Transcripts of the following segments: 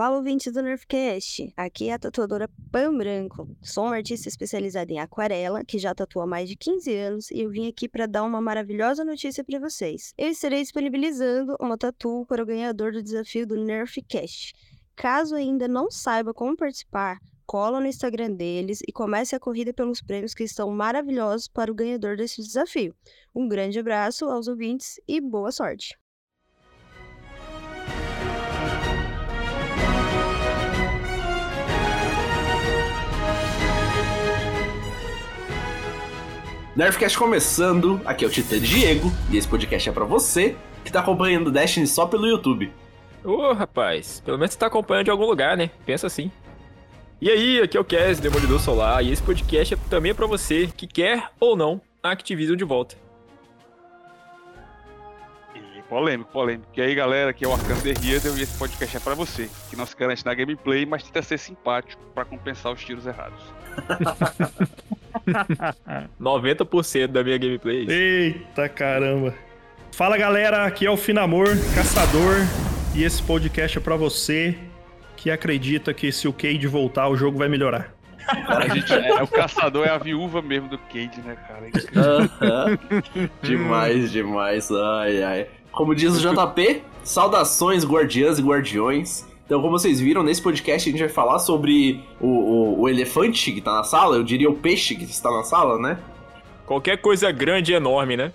Fala ouvintes do Nerfcast, aqui é a tatuadora Pan Branco. Sou uma artista especializada em aquarela, que já tatua há mais de 15 anos, e eu vim aqui para dar uma maravilhosa notícia para vocês. Eu estarei disponibilizando uma tatu para o ganhador do desafio do Nerfcast. Caso ainda não saiba como participar, cola no Instagram deles e comece a corrida pelos prêmios que estão maravilhosos para o ganhador desse desafio. Um grande abraço aos ouvintes e boa sorte! Nerfcast começando, aqui é o Titã Diego, e esse podcast é pra você que tá acompanhando Destiny só pelo YouTube. Ô, rapaz, pelo menos você tá acompanhando de algum lugar, né? Pensa assim. E aí, aqui é o Cass, Demolidor Solar, e esse podcast é também é pra você que quer ou não a Activision de volta. Polêmico, polêmico. E aí, galera, aqui é o Arcano The Riddle e esse podcast é pra você, que não se garante na gameplay, mas tenta ser simpático pra compensar os tiros errados. 90% da minha gameplay. é isso. Eita caramba. Fala galera, aqui é o Finamor, caçador, e esse podcast é pra você que acredita que se o Cade voltar o jogo vai melhorar. A gente, é, o caçador é a viúva mesmo do Cade, né, cara? Aham. demais, demais. Ai, ai. Como diz o JP, saudações guardiãs e guardiões. Então, como vocês viram, nesse podcast a gente vai falar sobre o, o, o elefante que tá na sala, eu diria o peixe que está na sala, né? Qualquer coisa grande e enorme, né?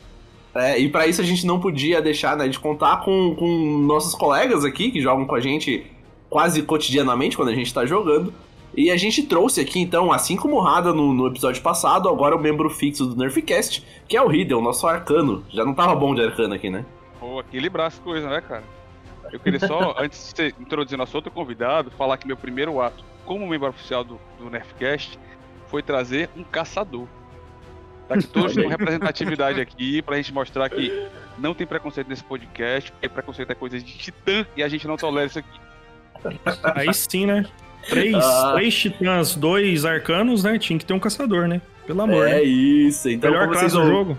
É, e pra isso a gente não podia deixar né, de contar com, com nossos colegas aqui que jogam com a gente quase cotidianamente quando a gente tá jogando. E a gente trouxe aqui, então, assim como o Rada no, no episódio passado, agora o membro fixo do Nerfcast, que é o Riddle, nosso arcano. Já não tava bom de arcano aqui, né? Pô, equilibrar as coisas, né, cara? Eu queria só, antes de você introduzir nosso outro convidado, falar que meu primeiro ato como membro oficial do, do Nerfcast foi trazer um caçador. Tá que todos têm representatividade aqui pra gente mostrar que não tem preconceito nesse podcast, porque preconceito é coisa de titã e a gente não tolera isso aqui. Aí sim, né? Três, Ah. três titãs, dois arcanos, né? Tinha que ter um caçador, né? Pelo amor, é né? isso. Então, Melhor como classe vocês, do jogo.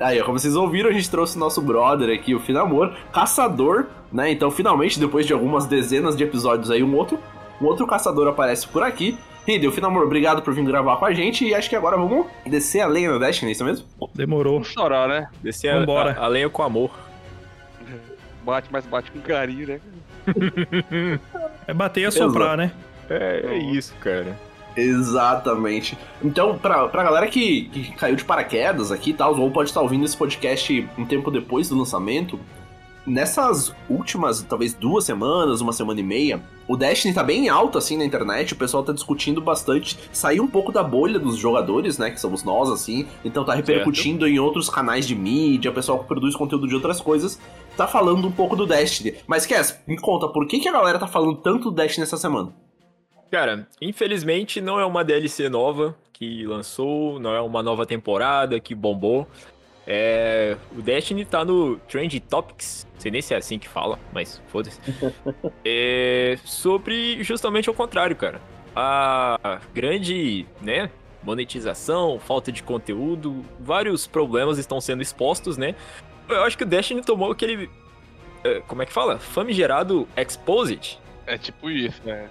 Aí, ó, como vocês ouviram, a gente trouxe o nosso brother aqui, o Finamor, caçador, né? Então, finalmente, depois de algumas dezenas de episódios aí, um outro, um outro caçador aparece por aqui. Riddle, Finamor, obrigado por vir gravar com a gente. E acho que agora vamos descer a lenha no Destiny, é isso mesmo? Demorou. Vamos chorar, né? Descer a, Vambora. a, a lenha com amor. Bate, mas bate com carinho, né? É bater e assoprar, né? É, é isso, cara. Exatamente. Então, pra, pra galera que, que caiu de paraquedas aqui e tal, ou pode estar ouvindo esse podcast um tempo depois do lançamento, nessas últimas, talvez duas semanas, uma semana e meia, o Destiny tá bem alto assim na internet, o pessoal tá discutindo bastante, sair um pouco da bolha dos jogadores, né, que somos nós, assim, então tá repercutindo em outros canais de mídia, o pessoal que produz conteúdo de outras coisas, tá falando um pouco do Destiny. Mas, Cass, me conta, por que, que a galera tá falando tanto do Destiny essa semana? Cara, infelizmente não é uma DLC nova que lançou, não é uma nova temporada que bombou. É, o Destiny tá no Trend Topics, não sei nem se é assim que fala, mas foda-se. É, sobre justamente o contrário, cara. A grande, né, monetização, falta de conteúdo, vários problemas estão sendo expostos, né? Eu acho que o Destiny tomou aquele, é, como é que fala? Famigerado Exposit. É tipo isso, né?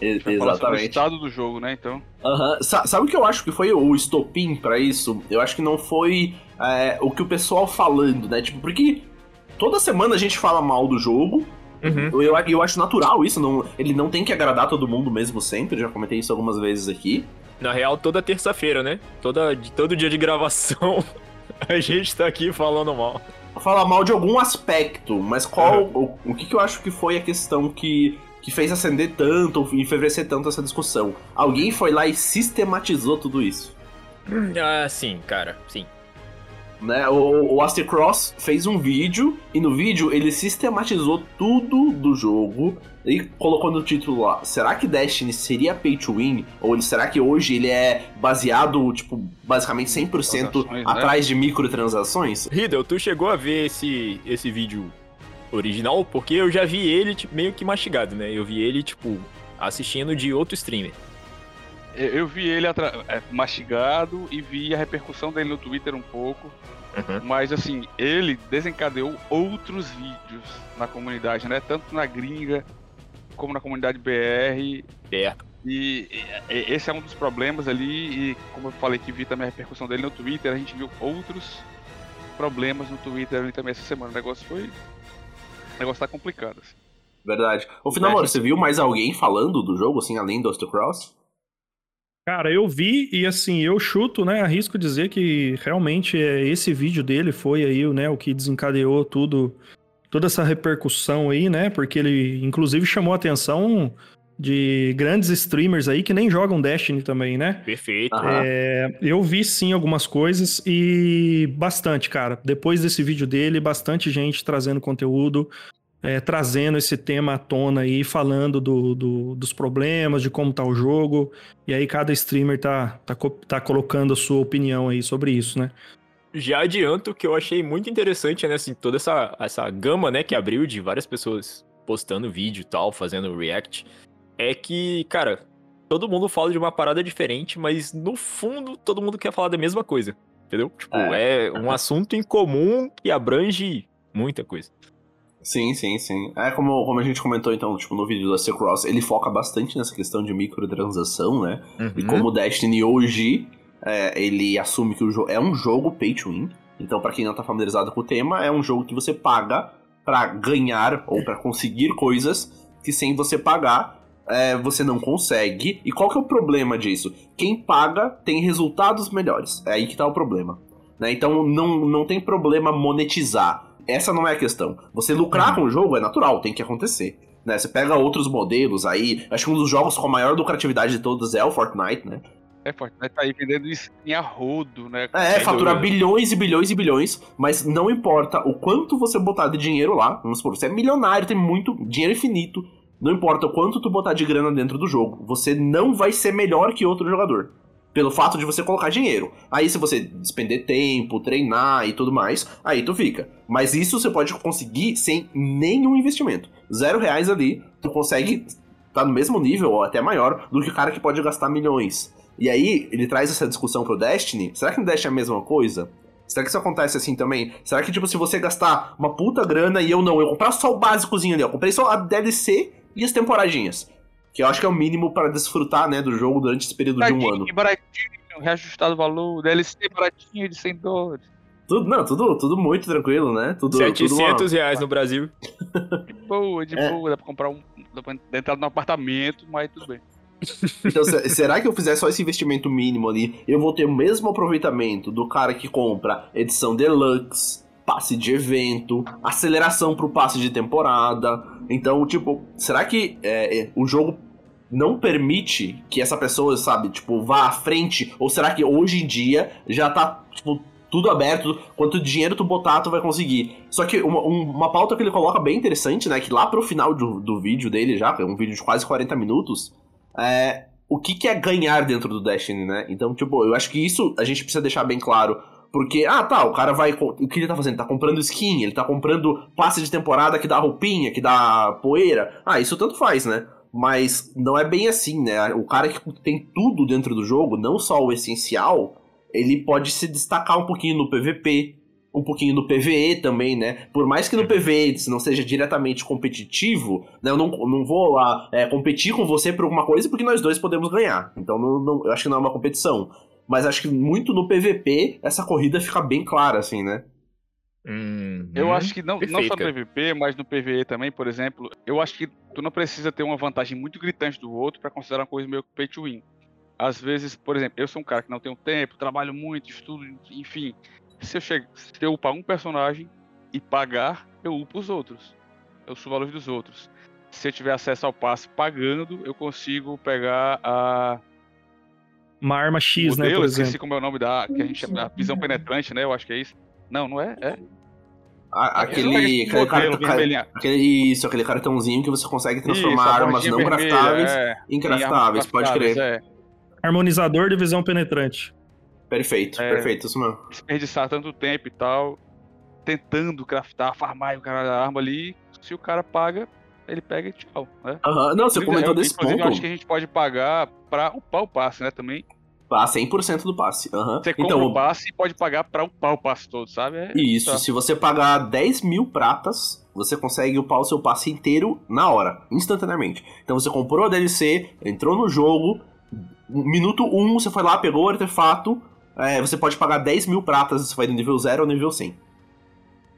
E- sobre o Exatamente. estado do jogo, né? Então. Aham. Sa- Sabe o que eu acho que foi o estopim pra isso? Eu acho que não foi é, o que o pessoal falando, né? Tipo, porque toda semana a gente fala mal do jogo. Uhum. Eu, eu acho natural isso, não, ele não tem que agradar todo mundo mesmo sempre, já comentei isso algumas vezes aqui. Na real, toda terça-feira, né? Toda, todo dia de gravação, a gente tá aqui falando mal. falar mal de algum aspecto, mas qual. O, o que, que eu acho que foi a questão que, que fez acender tanto, enfervecer tanto essa discussão? Alguém foi lá e sistematizou tudo isso. Ah, sim, cara, sim. Né? O, o Aster Cross fez um vídeo e no vídeo ele sistematizou tudo do jogo e colocou no título lá: será que Destiny seria pay to win? Ou ele, será que hoje ele é baseado, tipo, basicamente 100% Transações, né? atrás de microtransações? Riddle, tu chegou a ver esse, esse vídeo original? Porque eu já vi ele tipo, meio que mastigado, né? Eu vi ele, tipo, assistindo de outro streamer. Eu, vi ele é, mastigado e vi a repercussão dele no Twitter um pouco. Uhum. Mas assim, ele desencadeou outros vídeos na comunidade, né? Tanto na gringa como na comunidade BR. Certo. E, e- e esse é um dos problemas ali. E como eu falei que vi também a repercussão dele no Twitter, a gente viu outros problemas no Twitter ali também essa semana. O negócio foi. O negócio tá complicado. Assim. Verdade. Ô, Finamor, você viu mais alguém falando do jogo, assim, além do Cross? Cara, eu vi e assim, eu chuto, né? Arrisco dizer que realmente é, esse vídeo dele foi aí, né, o que desencadeou tudo, toda essa repercussão aí, né? Porque ele, inclusive, chamou a atenção de grandes streamers aí que nem jogam Destiny também, né? Perfeito. É, eu vi sim algumas coisas e bastante, cara. Depois desse vídeo dele, bastante gente trazendo conteúdo, é, trazendo esse tema à tona aí, falando do- do- dos problemas, de como tá o jogo. E aí cada streamer tá, tá, tá colocando a sua opinião aí sobre isso, né? Já adianto que eu achei muito interessante, né, assim, toda essa, essa gama, né, que abriu de várias pessoas postando vídeo e tal, fazendo react, é que, cara, todo mundo fala de uma parada diferente, mas no fundo todo mundo quer falar da mesma coisa, entendeu? Tipo, é, um assunto em comum que abrange muita coisa. Sim, sim, sim. É como, como a gente comentou, então, tipo, no vídeo do Aster Cross, ele foca bastante nessa questão de microtransação, né? E Uhum. como o Destiny hoje, é, ele assume que o jogo é um jogo pay to win. Então, pra quem não tá familiarizado com o tema, é um jogo que você paga pra ganhar ou pra conseguir coisas que sem você pagar é, você não consegue. E qual que é o problema disso? Quem paga tem resultados melhores. É aí que tá o problema. né? Então não, não tem problema monetizar. Essa não é a questão. Você lucrar com o jogo é natural, tem que acontecer. Né? Você pega outros modelos aí. Acho que um dos jogos com a maior lucratividade de todos é o Fortnite, né? É forte, né? Tá aí vendendo skin a rodo, né? É, dúvida. bilhões e bilhões e bilhões, mas não importa o quanto você botar de dinheiro lá, vamos supor, você é milionário, tem muito dinheiro infinito, não importa o quanto tu botar de grana dentro do jogo, você não vai ser melhor que outro jogador. Pelo fato de você colocar dinheiro. Aí se você despender tempo, treinar e tudo mais, aí tu fica. Mas isso você pode conseguir sem nenhum investimento. Zero reais ali, tu consegue tá no mesmo nível ou até maior do que o cara que pode gastar milhões. E aí, ele traz essa discussão pro Destiny. Será que no Destiny é a mesma coisa? Será que isso acontece assim também? Será que, tipo, se você gastar uma puta grana e eu não, eu comprar só o básicozinho ali, eu comprei só a DLC e as temporadinhas. Que eu acho que é o mínimo para desfrutar, né, do jogo durante esse período de um ano. Baratinho, baratinho, reajustado o valor, DLC baratinho de 100 dólares. Tudo, não, tudo, tudo muito tranquilo, né? Tudo, tudo 700 uma- reais no Brasil. De boa, de É. boa, dá pra comprar um. Dá pra entrar no apartamento, mas tudo bem. Então, se- será que eu fizer só esse investimento mínimo ali, eu vou ter o mesmo aproveitamento do cara que compra edição deluxe, passe de evento, aceleração pro passe de temporada? Então, tipo, será que é, é, o jogo não permite que essa pessoa, sabe, tipo, vá à frente? Ou será que hoje em dia já tá, tipo, tudo aberto, quanto dinheiro tu botar, tu vai conseguir. Só que uma, um- uma pauta que ele coloca bem interessante, né, que lá pro final do, do vídeo dele já, é um vídeo de quase 40 minutos, é, o que, que é ganhar dentro do Destiny, né? Então, tipo, eu acho que isso a gente precisa deixar bem claro. Porque, ah, tá, o cara vai. O que ele tá fazendo? Ele tá comprando skin, ele tá comprando passe de temporada que dá roupinha, que dá poeira. Ah, isso tanto faz, né? Mas não é bem assim, né? O cara que tem tudo dentro do jogo, não só o essencial, ele pode se destacar um pouquinho no PVP, um pouquinho no PVE também, né? Por mais que no PVE isso não seja diretamente competitivo, né? Eu não, não vou lá é, competir com você por alguma coisa porque nós dois podemos ganhar. Então não, não- eu acho que não é uma competição. Mas acho que muito no PVP essa corrida fica bem clara, assim, né? Uhum. Eu acho que não, não só no. PVP, mas no PVE também, por exemplo, eu acho que tu não precisa ter uma vantagem muito gritante do outro pra considerar uma coisa meio que pay to win. Às vezes, por exemplo, eu sou um cara que não tenho tempo, trabalho muito, estudo, enfim. Se eu, chego, se eu upar um personagem, e pagar, eu upo os outros. Eu subo a luz dos outros. Se eu tiver acesso ao passe pagando, eu consigo pegar a. Uma arma X, modelo, né, por esqueci exemplo. como é o nome da. Que a gente chama. Visão penetrante, né? Eu acho que é isso. Não, não é? É. A- aquele, aquele, modelo vermelhinho. aquele, isso, aquele cartãozinho que você consegue transformar Isso, armas não vermelha, craftáveis é, em craftáveis, pode craftáveis, crer. É. Harmonizador de visão penetrante. Perfeito, É. perfeito, isso mesmo. desperdiçar tanto tempo e tal, tentando craftar, farmar o cara da arma ali. Se o cara paga, ele pega e tchau, né? Aham, Não, você comentou eu- desse inclusive, ponto. eu acho que a gente pode pagar pra upar o passe, né? Também. Ah, 100% do passe. Aham. Você compra Então, o passe e pode pagar pra upar o passe todo, sabe? É- Isso, tá. se você pagar 10 mil pratas, você consegue upar o seu passe inteiro na hora, instantaneamente. Então você comprou a DLC, entrou no jogo, minuto 1 você foi lá, pegou o artefato, é, você pode pagar 10 mil pratas, você vai do nível 0 ao nível 100.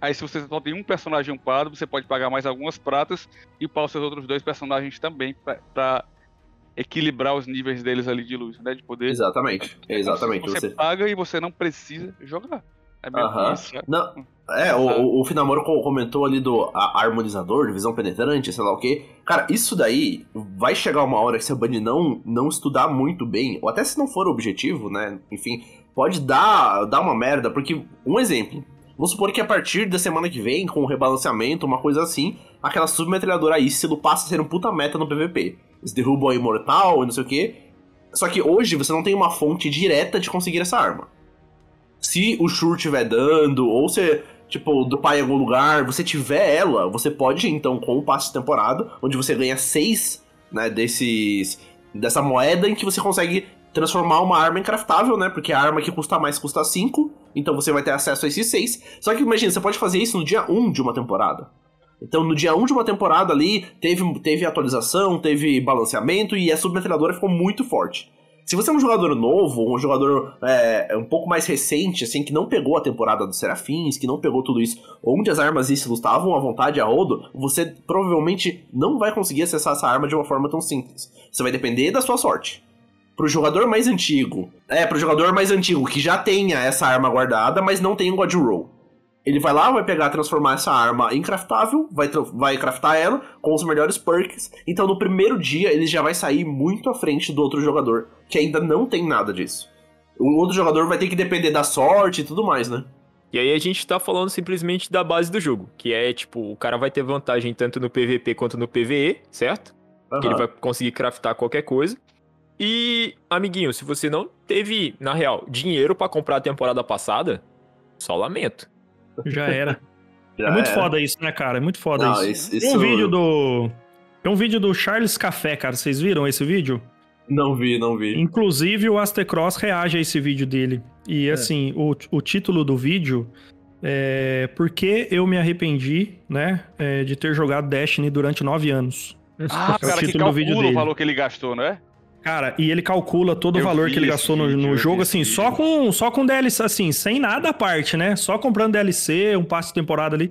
Aí se você só tem um personagem upado, você pode pagar mais algumas pratas e upar os seus outros dois personagens também pra, pra equilibrar os níveis deles ali de luz, né? De poder. Exatamente, exatamente. Você, Você... paga e você não precisa jogar. É meio Aham. isso, né? Não, é, o, o, Finamoro co- comentou ali do harmonizador, de visão penetrante, sei lá o que. Cara, isso daí vai chegar uma hora que se a Bunny não, não estudar muito bem, ou até se não for o objetivo, né? Enfim, pode dar, dar uma merda, porque, um exemplo. Vamos supor que a partir da semana que vem, com o rebalanceamento, uma coisa assim, aquela submetralhadora Ícilo passa a ser um puta meta no PVP. Eles derrubam a Imortal e não sei o que. Só que hoje você não tem uma fonte direta de conseguir essa arma. Se o Shur estiver dando, ou se, tipo, do pai em algum lugar, você tiver ela, você pode, então, com o passe de temporada, onde você ganha seis, né, desses... dessa moeda em que você consegue transformar uma arma em craftável, né? Porque a arma que custa mais custa 5, então você vai ter acesso a esses 6. Só que imagina, você pode fazer isso no dia 1 de uma temporada. Então, no dia 1 de uma temporada ali, teve, teve atualização, teve balanceamento e a submetralhadora ficou muito forte. Se você é um jogador novo, um jogador é, um pouco mais recente, assim, que não pegou a temporada dos Serafins, que não pegou tudo isso, onde as armas Ícilos estavam à vontade a rodo, você provavelmente não vai conseguir acessar essa arma de uma forma tão simples. Você vai depender da sua sorte. Pro jogador mais antigo, é, pro jogador mais antigo que já tenha essa arma guardada, mas não tem um God Roll. Ele vai lá, vai pegar, transformar essa arma em craftável, vai, vai craftar ela com os melhores perks. Então no primeiro dia ele já vai sair muito à frente do outro jogador, que ainda não tem nada disso. O outro jogador vai ter que depender da sorte e tudo mais, né? E aí a gente tá falando simplesmente da base do jogo, que é tipo, o cara vai ter vantagem tanto no PVP quanto no PVE, certo? Que ele vai conseguir craftar qualquer coisa. E, amiguinho, se você não teve, na real, dinheiro pra comprar a temporada passada, só lamento. Já era. Já é muito era. foda isso, né, cara? É muito foda Não, isso. isso- Tem isso- um vídeo do. Tem um vídeo do Charles Café, cara. Vocês viram esse vídeo? Não vi, não vi. Inclusive, o Astecross reage a esse vídeo dele. E assim, o, o título do vídeo é Por que eu me arrependi, né, é, de ter jogado Destiny durante nove anos. Ah, É o cara, que título do vídeo calcula o dele. valor que ele gastou, não é? Cara, e ele calcula todo o Eu valor vi que ele gastou no, vídeo, no jogo, assim, só com, só com DLC, assim, sem nada à parte, né? Só comprando DLC, um passe de temporada ali.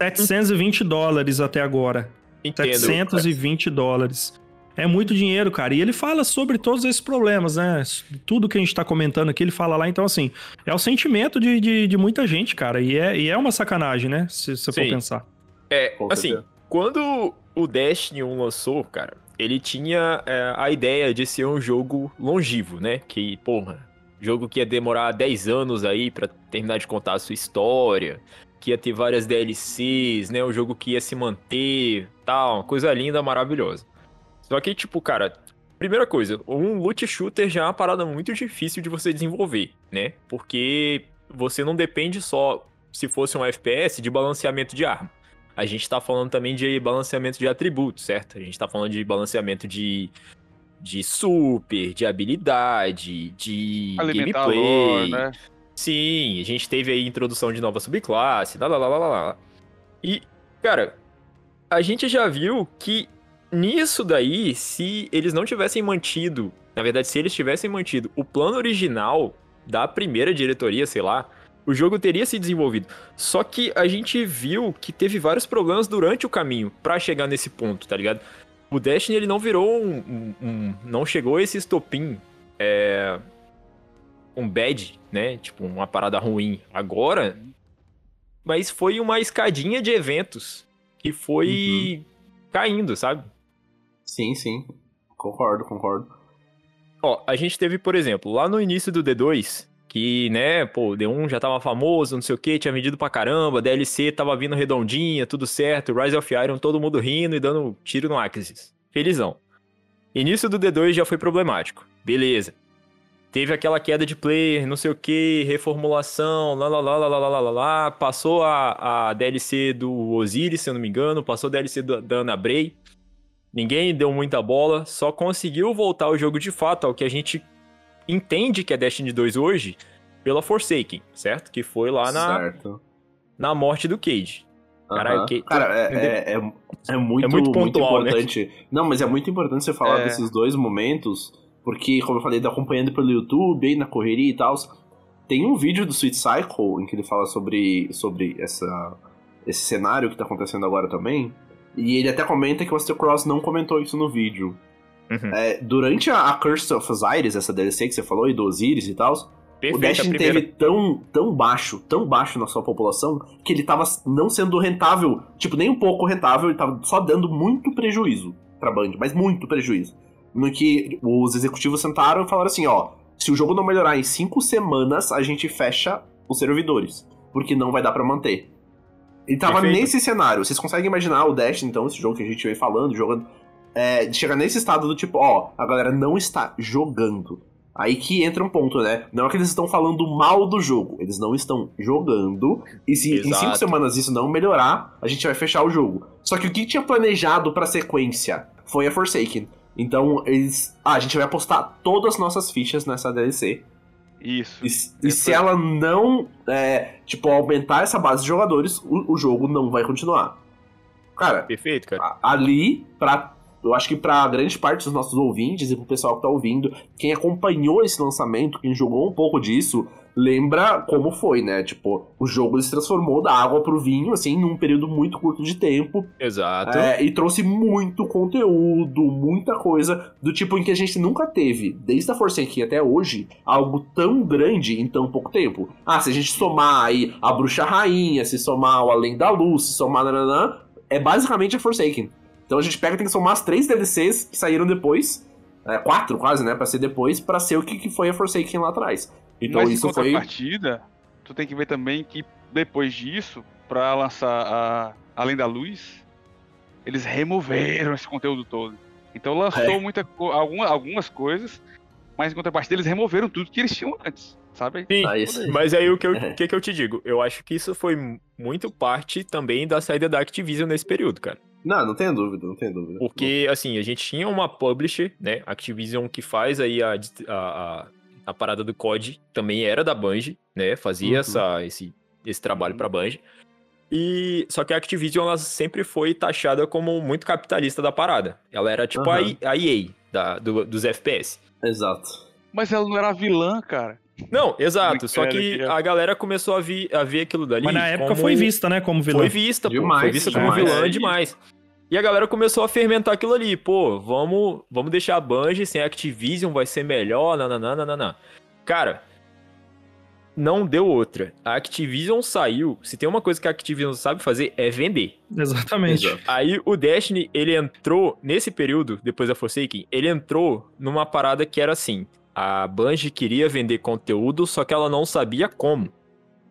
720 dólares até agora. Entendo. 720 dólares. É muito dinheiro, cara. E ele fala sobre todos esses problemas, né? Tudo que a gente tá comentando aqui, ele fala lá. Então, assim, é o sentimento de, de, de muita gente, cara. E é, e é uma sacanagem, né? Se você for pensar. É, assim, quando o Destiny 1 lançou, cara, ele tinha é, a ideia de ser um jogo longevo, né? Que, porra, jogo que ia demorar 10 anos aí pra terminar de contar a sua história, que ia ter várias DLCs, né? Um jogo que ia se manter, tal, uma coisa linda, maravilhosa. Só que, tipo, cara, primeira coisa, um loot shooter já é uma parada muito difícil de você desenvolver, né? Porque você não depende só, se fosse um FPS, de balanceamento de arma. A gente tá falando também de balanceamento de atributos, certo? A gente tá falando de balanceamento de, de super, de habilidade, de Alimentar gameplay. lore, né? Sim, a gente teve aí introdução de nova subclasse, lá, lá, lá, lá, lá. E, cara, a gente já viu que nisso daí, se eles não tivessem mantido, na verdade, se eles tivessem mantido o plano original da primeira diretoria, sei lá, o jogo teria se desenvolvido. Só que a gente viu que teve vários problemas durante o caminho pra chegar nesse ponto, tá ligado? O Destiny ele não virou um, um- um- não chegou a esse estopim é, um bad, né? Tipo, uma parada ruim. Agora, mas foi uma escadinha de eventos que foi caindo, sabe? Sim, sim. Concordo, concordo. Ó, a gente teve, por exemplo, lá no início do D2, que, né, pô, o D1 já tava famoso, não sei o que, tinha vendido pra caramba, DLC tava vindo redondinha, tudo certo, Rise of Iron, todo mundo rindo e dando tiro no Axis. Felizão. Início do D2 já foi problemático. Beleza. Teve aquela queda de player, não sei o que, reformulação, lá, lá, lá, lá, lá, lá, lá, lá. Passou a, a DLC do Osiris, se eu não me engano, passou a DLC do, da Ana Bray. Ninguém deu muita bola, só conseguiu voltar o jogo de fato ao que a gente entende que é Destiny 2 hoje pela Forsaken, certo? Que foi lá na, Certo. na morte do Cage. Caralho, que- Cara, é, é, é, é muito, É muito pontual, né? importante. Não, mas é muito importante você falar É. desses dois momentos, porque, como eu falei, tá acompanhando pelo YouTube, aí na correria e tal. Tem um vídeo do Sweet Cycle em que ele fala sobre, sobre essa, esse cenário que tá acontecendo agora também. E ele até comenta que o Astro Cross não comentou isso no vídeo. Uhum. É, durante a, a Curse of Osiris, essa DLC que você falou, e do Osiris e tal, o Destiny teve tão, tão baixo, tão baixo na sua população, que ele tava não sendo rentável, tipo, nem um pouco rentável, ele tava só dando muito prejuízo pra Band, mas muito prejuízo. No que os executivos sentaram e falaram assim, ó, se o jogo não melhorar em cinco semanas, a gente fecha os servidores, porque não vai dar pra manter. Ele tava Perfeito. nesse cenário, vocês conseguem imaginar o Destiny, então, esse jogo que a gente vem falando, jogando, é, de chegar nesse estado do tipo, ó, a galera não está jogando. Aí que entra um ponto, né? Não é que eles estão falando mal do jogo, eles não estão jogando. E se em cinco Exato. semanas isso não melhorar, a gente vai fechar o jogo. Só que o que tinha planejado pra sequência foi a Forsaken. Então eles. Ah, a gente vai apostar todas as nossas fichas nessa DLC. Isso. E, e se ela não, é, tipo, aumentar essa base de jogadores, o, o jogo não vai continuar. Cara, Perfeito, cara. a- ali, pra, eu acho que pra grande parte dos nossos ouvintes e pro pessoal que tá ouvindo, quem acompanhou esse lançamento, quem jogou um pouco disso, lembra como foi, né? Tipo, o jogo se transformou da água pro vinho, assim, num período muito curto de tempo. Exato. É, e trouxe muito conteúdo, muita coisa, do tipo em que a gente nunca teve, desde a Forsaken até hoje, algo tão grande em tão pouco tempo. Ah, se a gente somar aí a Bruxa Rainha, se somar o Além da Luz, se somar nananã, é basicamente a Forsaken. Então a gente pega e tem que somar as três DLCs que saíram depois, é, quatro quase, né, pra ser depois, pra ser o que, que foi a Forsaken lá atrás. Então Mas em isso foi... contrapartida, tu tem que ver também que depois disso, pra lançar a Além da Luz, eles removeram esse conteúdo todo. Então lançou É. muita alguma- algumas coisas, mas em contrapartida eles removeram tudo que eles tinham antes, sabe? Sim, Ah, mas aí o que, eu, É. que, que eu te digo? Eu acho que isso foi muito parte também da saída da Activision nesse período, cara. Não, não tenho dúvida, não tenho dúvida. Porque, assim, a gente tinha uma publisher, né? Activision que faz aí a, a, a, a parada do COD, também era da Bungie, né? Fazia Uhum. essa, esse, esse trabalho pra Bungie. E só que a Activision ela sempre foi taxada como muito capitalista da parada. Ela era tipo a, Aham. I- a EA da, do- dos FPS. Exato. Mas ela não era vilã, cara. Não, exato. Só que a galera começou a, vi, a ver aquilo dali. Mas na época como- foi vista, né, como vilão. Foi vista, pô. Demais, foi vista como demais. vilã É, demais. E a galera começou a fermentar aquilo ali. Pô, vamos, vamos deixar a Bungie sem Activision, vai ser melhor, nananã. Cara, não deu outra. A Activision saiu. Se tem uma coisa que a Activision sabe fazer, é vender. Exatamente. Exato. Aí o Destiny, ele entrou, nesse período, depois da Forsaken, ele entrou numa parada que era assim. A Bungie queria vender conteúdo, só que ela não sabia como.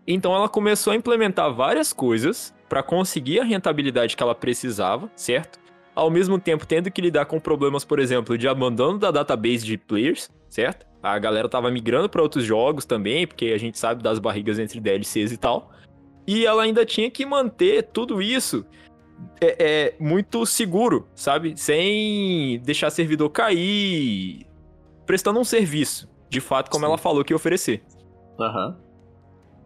Então ela começou a implementar várias coisas para conseguir a rentabilidade que ela precisava, certo? Ao mesmo tempo tendo que lidar com problemas, por exemplo, de abandono da database de players, certo? A galera tava migrando para outros jogos também, porque a gente sabe das barrigas entre DLCs e tal. E ela ainda tinha que manter tudo isso é, é, muito seguro, sabe? Sem deixar servidor cair, prestando um serviço, de fato, como Sim. ela falou que ia oferecer. Aham.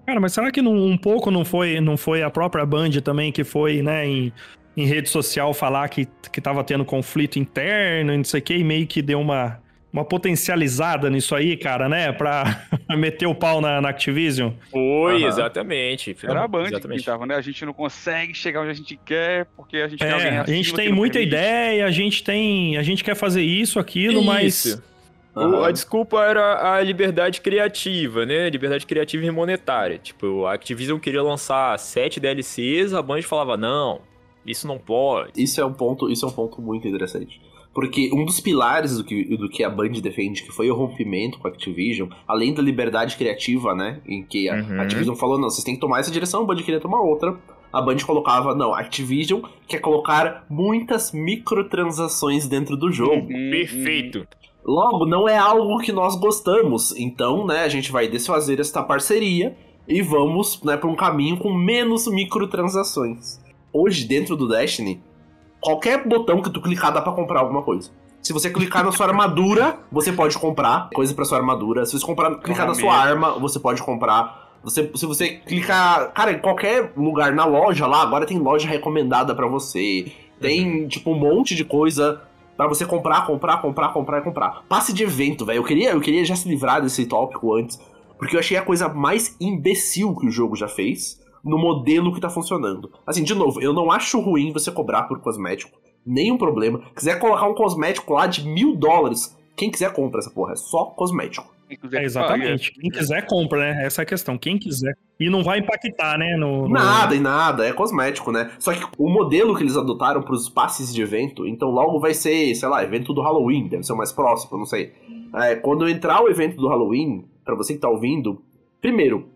Cara, mas será que não- um pouco não foi, não foi a própria Band também que foi, né, em, em rede social falar que, que tava tendo conflito interno e não sei o que, e meio que deu uma, uma potencializada nisso aí, cara, né, pra meter o pau na, na Activision? Foi, Aham. exatamente. Era a Band que Exatamente. tava, né? A gente não consegue chegar onde a gente quer, porque a gente tem alguém É, a gente que tem muita permite. ideia, a gente tem, a gente quer fazer isso, aquilo, mas Isso. O-. A desculpa era a liberdade criativa, né? Liberdade criativa e monetária. Tipo, a Activision queria lançar sete DLCs, a Band falava, não, isso não pode. Isso é um ponto, isso é um ponto muito interessante. Porque um dos pilares do que, do que a Band defende, que foi o rompimento com a Activision, além da liberdade criativa, né? Em que a Uhum. Activision falou, não, vocês têm que tomar essa direção, a Band queria tomar outra. A Band colocava, não, a Activision quer colocar muitas microtransações dentro do jogo. Uhum, Perfeito. Logo, não é algo que nós gostamos. Então, né, a gente vai desfazer esta parceria e vamos, né, para um caminho com menos microtransações. Hoje, dentro do Destiny, qualquer botão que tu clicar dá pra comprar alguma coisa. Se você clicar na sua armadura, você pode comprar coisa pra sua armadura. Se você comprar, clicar na sua arma, você pode comprar. Você, se você clicar, cara, em qualquer lugar na loja lá, agora tem loja recomendada pra você. Tem, tipo, um monte de coisa Pra você comprar, comprar, comprar, comprar e comprar. Passe de evento, velho. Eu queria, eu queria já se livrar desse tópico antes. Porque eu achei a coisa mais imbecil que o jogo já fez no modelo que tá funcionando. Assim, de novo, eu não acho ruim você cobrar por cosmético. Nenhum problema. Quiser colocar um cosmético lá de mil dólares, quem quiser compra essa porra. É só cosmético. É, exatamente. Quem quiser, compra, né? Essa é a questão. Quem quiser. E não vai impactar, né? No, no- Nada e nada, é cosmético, né? Só que o modelo que eles adotaram pros passes de evento, então logo vai ser, sei lá, evento do Halloween, deve ser o mais próximo, não sei. É, quando entrar o evento do Halloween, pra você que tá ouvindo, primeiro,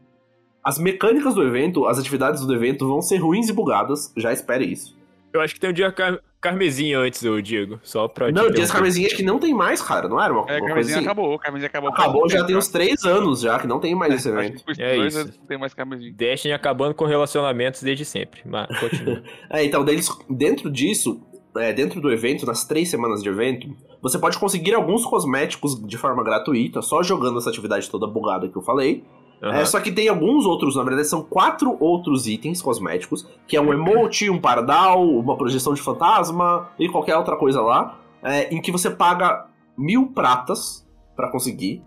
as mecânicas do evento, as atividades do evento vão ser ruins e bugadas, já espere isso. Eu acho que tem um dia car carmesim antes, ô Diego. Só pra. Não, Dias interromper. Carmesim acho que não tem mais, cara, não era uma, É, uma Carmesim assim? acabou, Carmesim acabou. Acabou já tem uns três anos já que não tem mais esse Acho evento. É dois isso. anos não tem mais Carmesim. Destiny acabando com relacionamentos desde sempre. Mas continua. É, então, daí eles- dentro disso, é, dentro do evento, nas três semanas de evento, você pode conseguir alguns cosméticos de forma gratuita, só jogando essa atividade toda bugada que eu falei. Aham. É, só que tem alguns outros, na verdade, são quatro outros itens cosméticos, que é um emote, um pardal, uma projeção de fantasma e qualquer outra coisa lá, é, em que você paga mil pratas pra conseguir.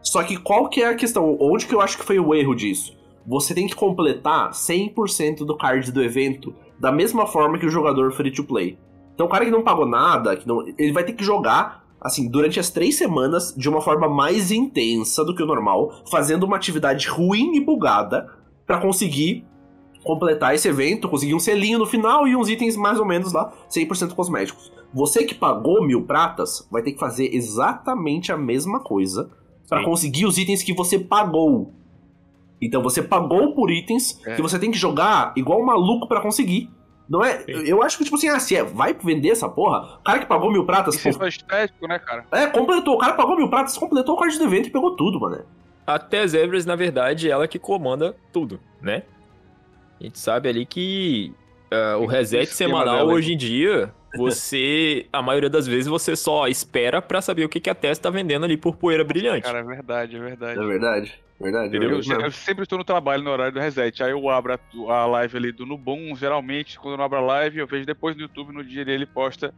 Só que qual que é a questão? Onde que eu acho que foi o erro disso? Você tem que completar 100% do card do evento da mesma forma que o jogador free to play. Então o cara que não pagou nada, que não, ele vai ter que jogar assim, durante as três semanas, de uma forma mais intensa do que o normal, fazendo uma atividade ruim e bugada pra conseguir completar esse evento, conseguir um selinho no final e uns itens mais ou menos lá, 100% cosméticos. Você que pagou mil pratas, vai ter que fazer exatamente a mesma coisa pra Sim. conseguir os itens que você pagou. Então você pagou por itens É. que você tem que jogar igual um maluco pra conseguir. Não é? Sim. Eu acho que, tipo assim, ah, se é, vai vender essa porra, o cara que pagou mil pratas, Isso é estético, né, cara? é, completou. O cara pagou mil pratas, completou o card do evento e pegou tudo, mano. A Tess Everest, na verdade, é ela que comanda tudo, né? A gente sabe ali que ah, o reset semanal hoje em dia, você, a maioria das vezes, você só espera pra saber o que, que a Tess tá vendendo ali por poeira brilhante. Cara, é verdade, é verdade. É verdade. Verdade. Eu, verdade eu sempre estou no trabalho no horário do reset. Aí eu abro a, a live ali do Nubum, geralmente, quando eu não abro a live, eu vejo depois no YouTube, no dia dele ele posta.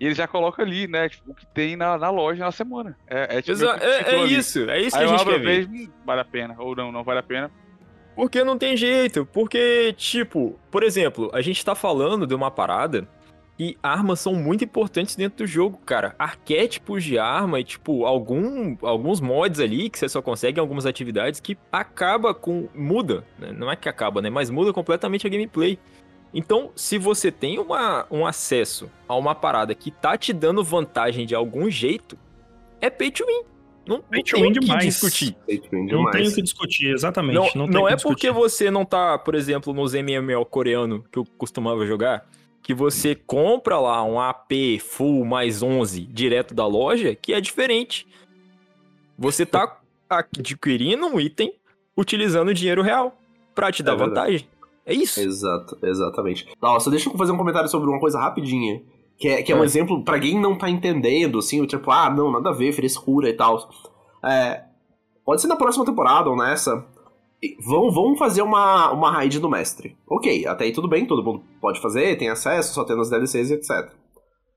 E ele já coloca ali, né? Tipo, o que tem na, na loja na semana. É, é, tipo, Exa- é, é ali. isso, é isso Aí que a gente abro quer ver. vez, hum, vale a pena. Ou não, não vale a pena. Porque não tem jeito. Porque, tipo, por exemplo, a gente tá falando de uma parada e armas são muito importantes dentro do jogo, cara. Arquétipos de arma e, tipo, algum, alguns mods ali que você só consegue em algumas atividades que acaba com. muda. né? Não é que acaba, né? Mas muda completamente a gameplay. Então, se você tem uma, um acesso a uma parada que tá te dando vantagem de algum jeito, é pay to win. Não, não tem o que demais. discutir. Não tem o que discutir, exatamente. Não, Não, não, é discutir. porque você não tá, por exemplo, nos MMO coreano que eu costumava jogar, que você compra lá um AP full mais 11 direto da loja, que é diferente. Você tá adquirindo um item utilizando dinheiro real pra te dar verdade. vantagem. É isso. Exato, exatamente. Nossa, deixa eu fazer um comentário sobre uma coisa rapidinha. Que é, que é um É. exemplo pra quem não tá entendendo, assim, tipo, ah, não, nada a ver, frescura e tal. É, pode ser na próxima temporada ou nessa. Vão, vão fazer uma, uma raid do mestre. Ok, até aí tudo bem, todo mundo pode fazer, tem acesso, só tendo as DLCs e etc.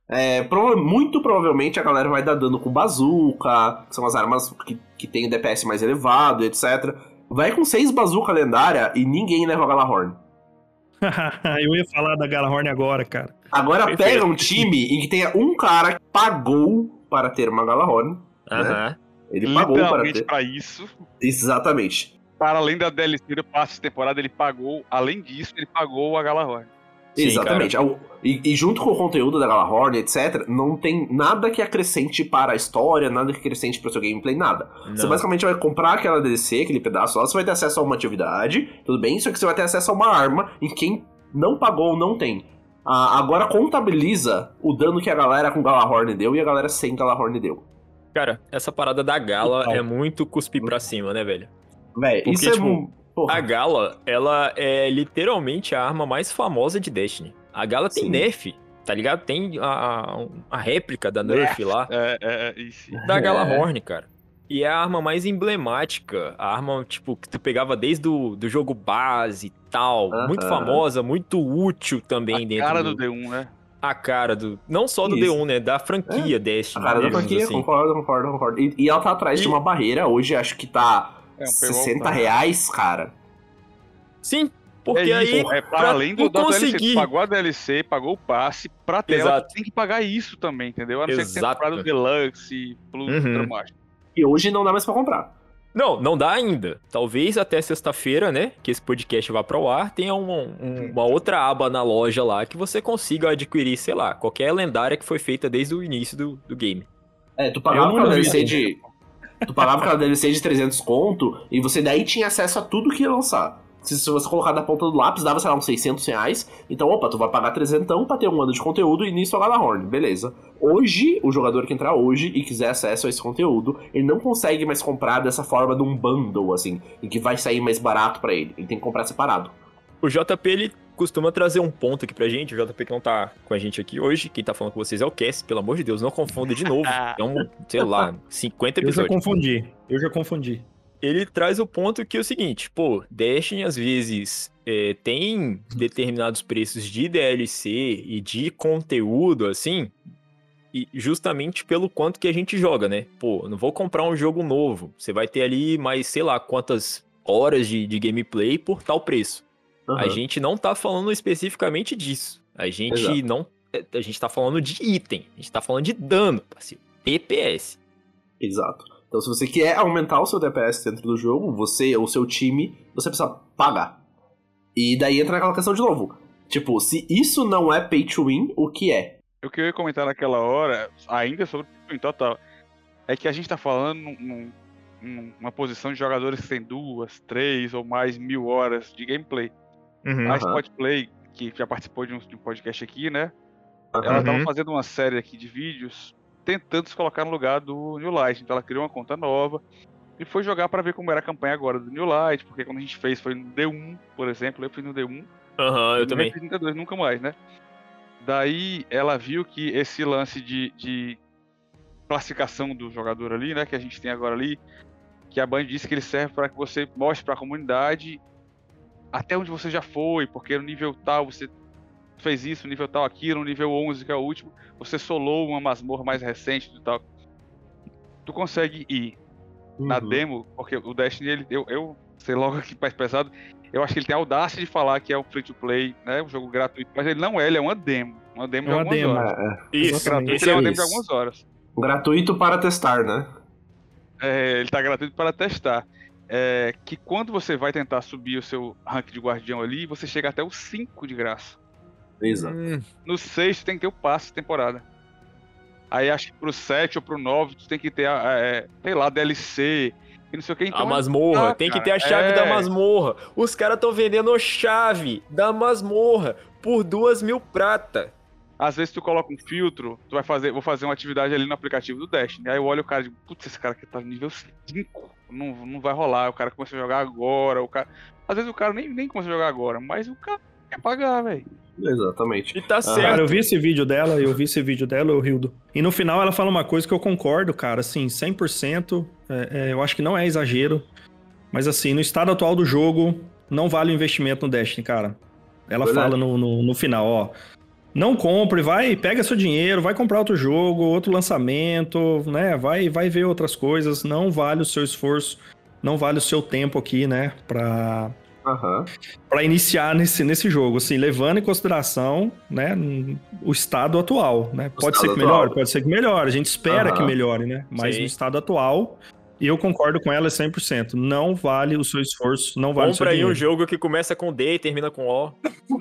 É, prova- muito provavelmente a galera vai dar dano com bazooka, que são as armas que, que tem DPS mais elevado, etc. Vai com seis bazooka lendária e ninguém leva a Galahorn. eu ia falar da Galahorn agora, cara. Agora Perfeito. pega um time em que tenha um cara que pagou para ter uma Galahorn Aham. Ele pagou para Literalmente ter. pra isso. Exatamente. Para além da DLC do passe de temporada, ele pagou, além disso, ele pagou a Galahorn. Sim, Exatamente. E, e junto com o conteúdo da Galahorn, etc., não tem nada que acrescente para a história, nada que acrescente para o seu gameplay, nada. Você Não. basicamente vai comprar aquela DLC, aquele pedaço lá, você vai ter acesso a uma atividade, tudo bem? Só que você vai ter acesso a uma arma e quem não pagou não tem. Ah, agora contabiliza o dano que a galera com Galahorn deu e a galera sem Galahorn deu. Cara, essa parada da Gala Total. é muito cuspir pra cima, né, velho? Véi, Porque, isso é. tipo, porra. A Gala, ela é literalmente a arma mais famosa de Destiny. A Gala tem Sim. nerf, tá ligado? Tem a, a, a réplica da nerf lá, É, é, é isso. da É. Galahorn, cara. E é a arma mais emblemática, a arma, tipo, que tu pegava desde o do jogo base e tal. Aham. Muito famosa, muito útil também A dentro cara do... do D1, né? A cara do... Não só do Isso. D1, né? Da franquia Destiny. A cara da franquia, assim. concordo, concordo, concordo. E, e ela tá atrás E- de uma barreira, hoje acho que tá É um 60 paywall, tá? reais, cara. Sim, porque é aí... é para pra além do da DLC, conseguir- tu pagou a DLC, pagou o passe, pra tela, Exato. tem que pagar isso também, entendeu? A não ser que tenha Exato, comprado o. Deluxe, Plus, Uhum. E hoje não dá mais pra comprar. Não, não dá ainda. Talvez até sexta-feira, né? Que esse podcast vá pro ar, tenha uma, um- uma outra aba na loja lá que você consiga adquirir, sei lá, qualquer lendária que foi feita desde o início do, do game. É, tu aquela duvido. DLC de. Tu pagava aquela DLC de 300 conto e você daí tinha acesso a tudo que ia lançar. Se, você colocar na ponta do lápis, dava, sei lá, uns 600 reais. Então, opa, tu vai pagar 300 pra ter um ano de conteúdo e nisso a Galahorn, beleza. Hoje, o jogador que entrar hoje e quiser acesso a esse conteúdo, ele não consegue mais comprar dessa forma de um bundle, assim, em que vai sair mais barato pra ele. Ele tem que comprar separado. O JP, ele costuma trazer um ponto aqui pra gente. O JP que não tá com a gente aqui hoje. Quem tá falando com vocês é o Cass, pelo amor de Deus, não confunda de novo. É um, sei lá, 50 Eu já episódios. confundi. Eu já confundi. ele traz o ponto que é o seguinte, pô, Destiny às vezes é, tem determinados preços de DLC e de conteúdo, assim, e justamente pelo quanto que a gente joga, né? Pô, não vou comprar um jogo novo, você vai ter ali mais, sei lá, quantas horas de, de gameplay por tal preço. A Aham. gente não tá falando especificamente disso. A gente Exato. não... A gente tá falando de item, a gente tá falando de dano, parceiro. DPS. Exato. Então, se você quer aumentar o seu DPS dentro do jogo, você ou seu time, você precisa pagar. E daí entra naquela questão de novo. Tipo, se isso não é pay to win, o que é? O que eu ia comentar naquela hora, ainda sobre o total, é que a gente tá falando num- num- numa posição de jogadores que tem duas, três ou mais mil horas de gameplay. Uhum. A Aham. Spotplay, que já participou de um, de um podcast aqui, né? Aham. Ela tava Uhum. fazendo uma série aqui de vídeos tentando se colocar no lugar do New Light. Então ela criou uma conta nova e foi jogar pra ver como era a campanha agora do New Light, porque quando a gente fez foi no D1, por exemplo, eu fiz no D1, Aham, eu no também. MP32, nunca mais, né? Daí ela viu que esse lance de, de classificação do jogador ali, né, que a gente tem agora ali, que a Band disse que ele serve para que você mostre para a comunidade até onde você já foi, porque no nível tal você fez isso, no nível tal aquilo, no nível 11, que é o último, você solou uma masmorra mais recente e tal. Tu consegue ir na Uhum. demo, porque o Destiny, ele, eu, eu sei logo aqui mais pesado, eu acho que ele tem a audácia de falar que é um free to play, né, um jogo gratuito, mas ele não é, ele é uma demo, uma demo É de uma algumas demo. horas. É, é. Isso, esse Ele é é uma demo de isso. algumas horas. Gratuito para testar, né? É, ele tá gratuito para testar. É, que quando você vai tentar subir o seu rank de guardião ali, você chega até o 5 de graça. Exato. Hum, No 6 tu tem que ter o passe de temporada. Aí acho que pro 7 ou pro 9 tu tem que ter, a- a- é, sei lá, DLC e não sei o que. Então, a masmorra, Ah, tem que cara, ter a chave da é. masmorra. Os caras estão vendendo chave da masmorra por duas mil prata. Às vezes tu coloca um filtro, tu vai fazer, vou fazer uma atividade ali no aplicativo do Destiny. Aí eu olho o cara e digo, putz, esse cara aqui tá no nível 5. Não, não vai rolar, o cara começa a jogar agora. O cara... Às vezes o cara nem, nem começa a jogar agora, mas o cara quer pagar, velho. Exatamente. E tá Ah, certo. Cara, eu vi esse vídeo dela, eu vi esse vídeo dela, o Hildo. E no final ela fala uma coisa que eu concordo, cara, assim, 100%. É, é, eu acho que não é exagero. Mas assim, no estado atual do jogo, não vale o investimento no Destiny, cara. Ela Verdade. fala no, no, no final, ó. Não compre, vai, pega seu dinheiro, vai comprar outro jogo, outro lançamento, né? Vai, vai ver outras coisas. Não vale o seu esforço, não vale o seu tempo aqui, né? Pra. Pra iniciar nesse, nesse jogo, assim, levando em consideração, né, o estado atual, né? Pode ser que melhore, pode ser que melhore, a gente espera Aham. que melhore, né? Mas Sim. no estado atual, eu concordo com ela 100%. Não vale o seu esforço, não vale o seu Compra aí um dinheiro. jogo que começa com D e termina com O.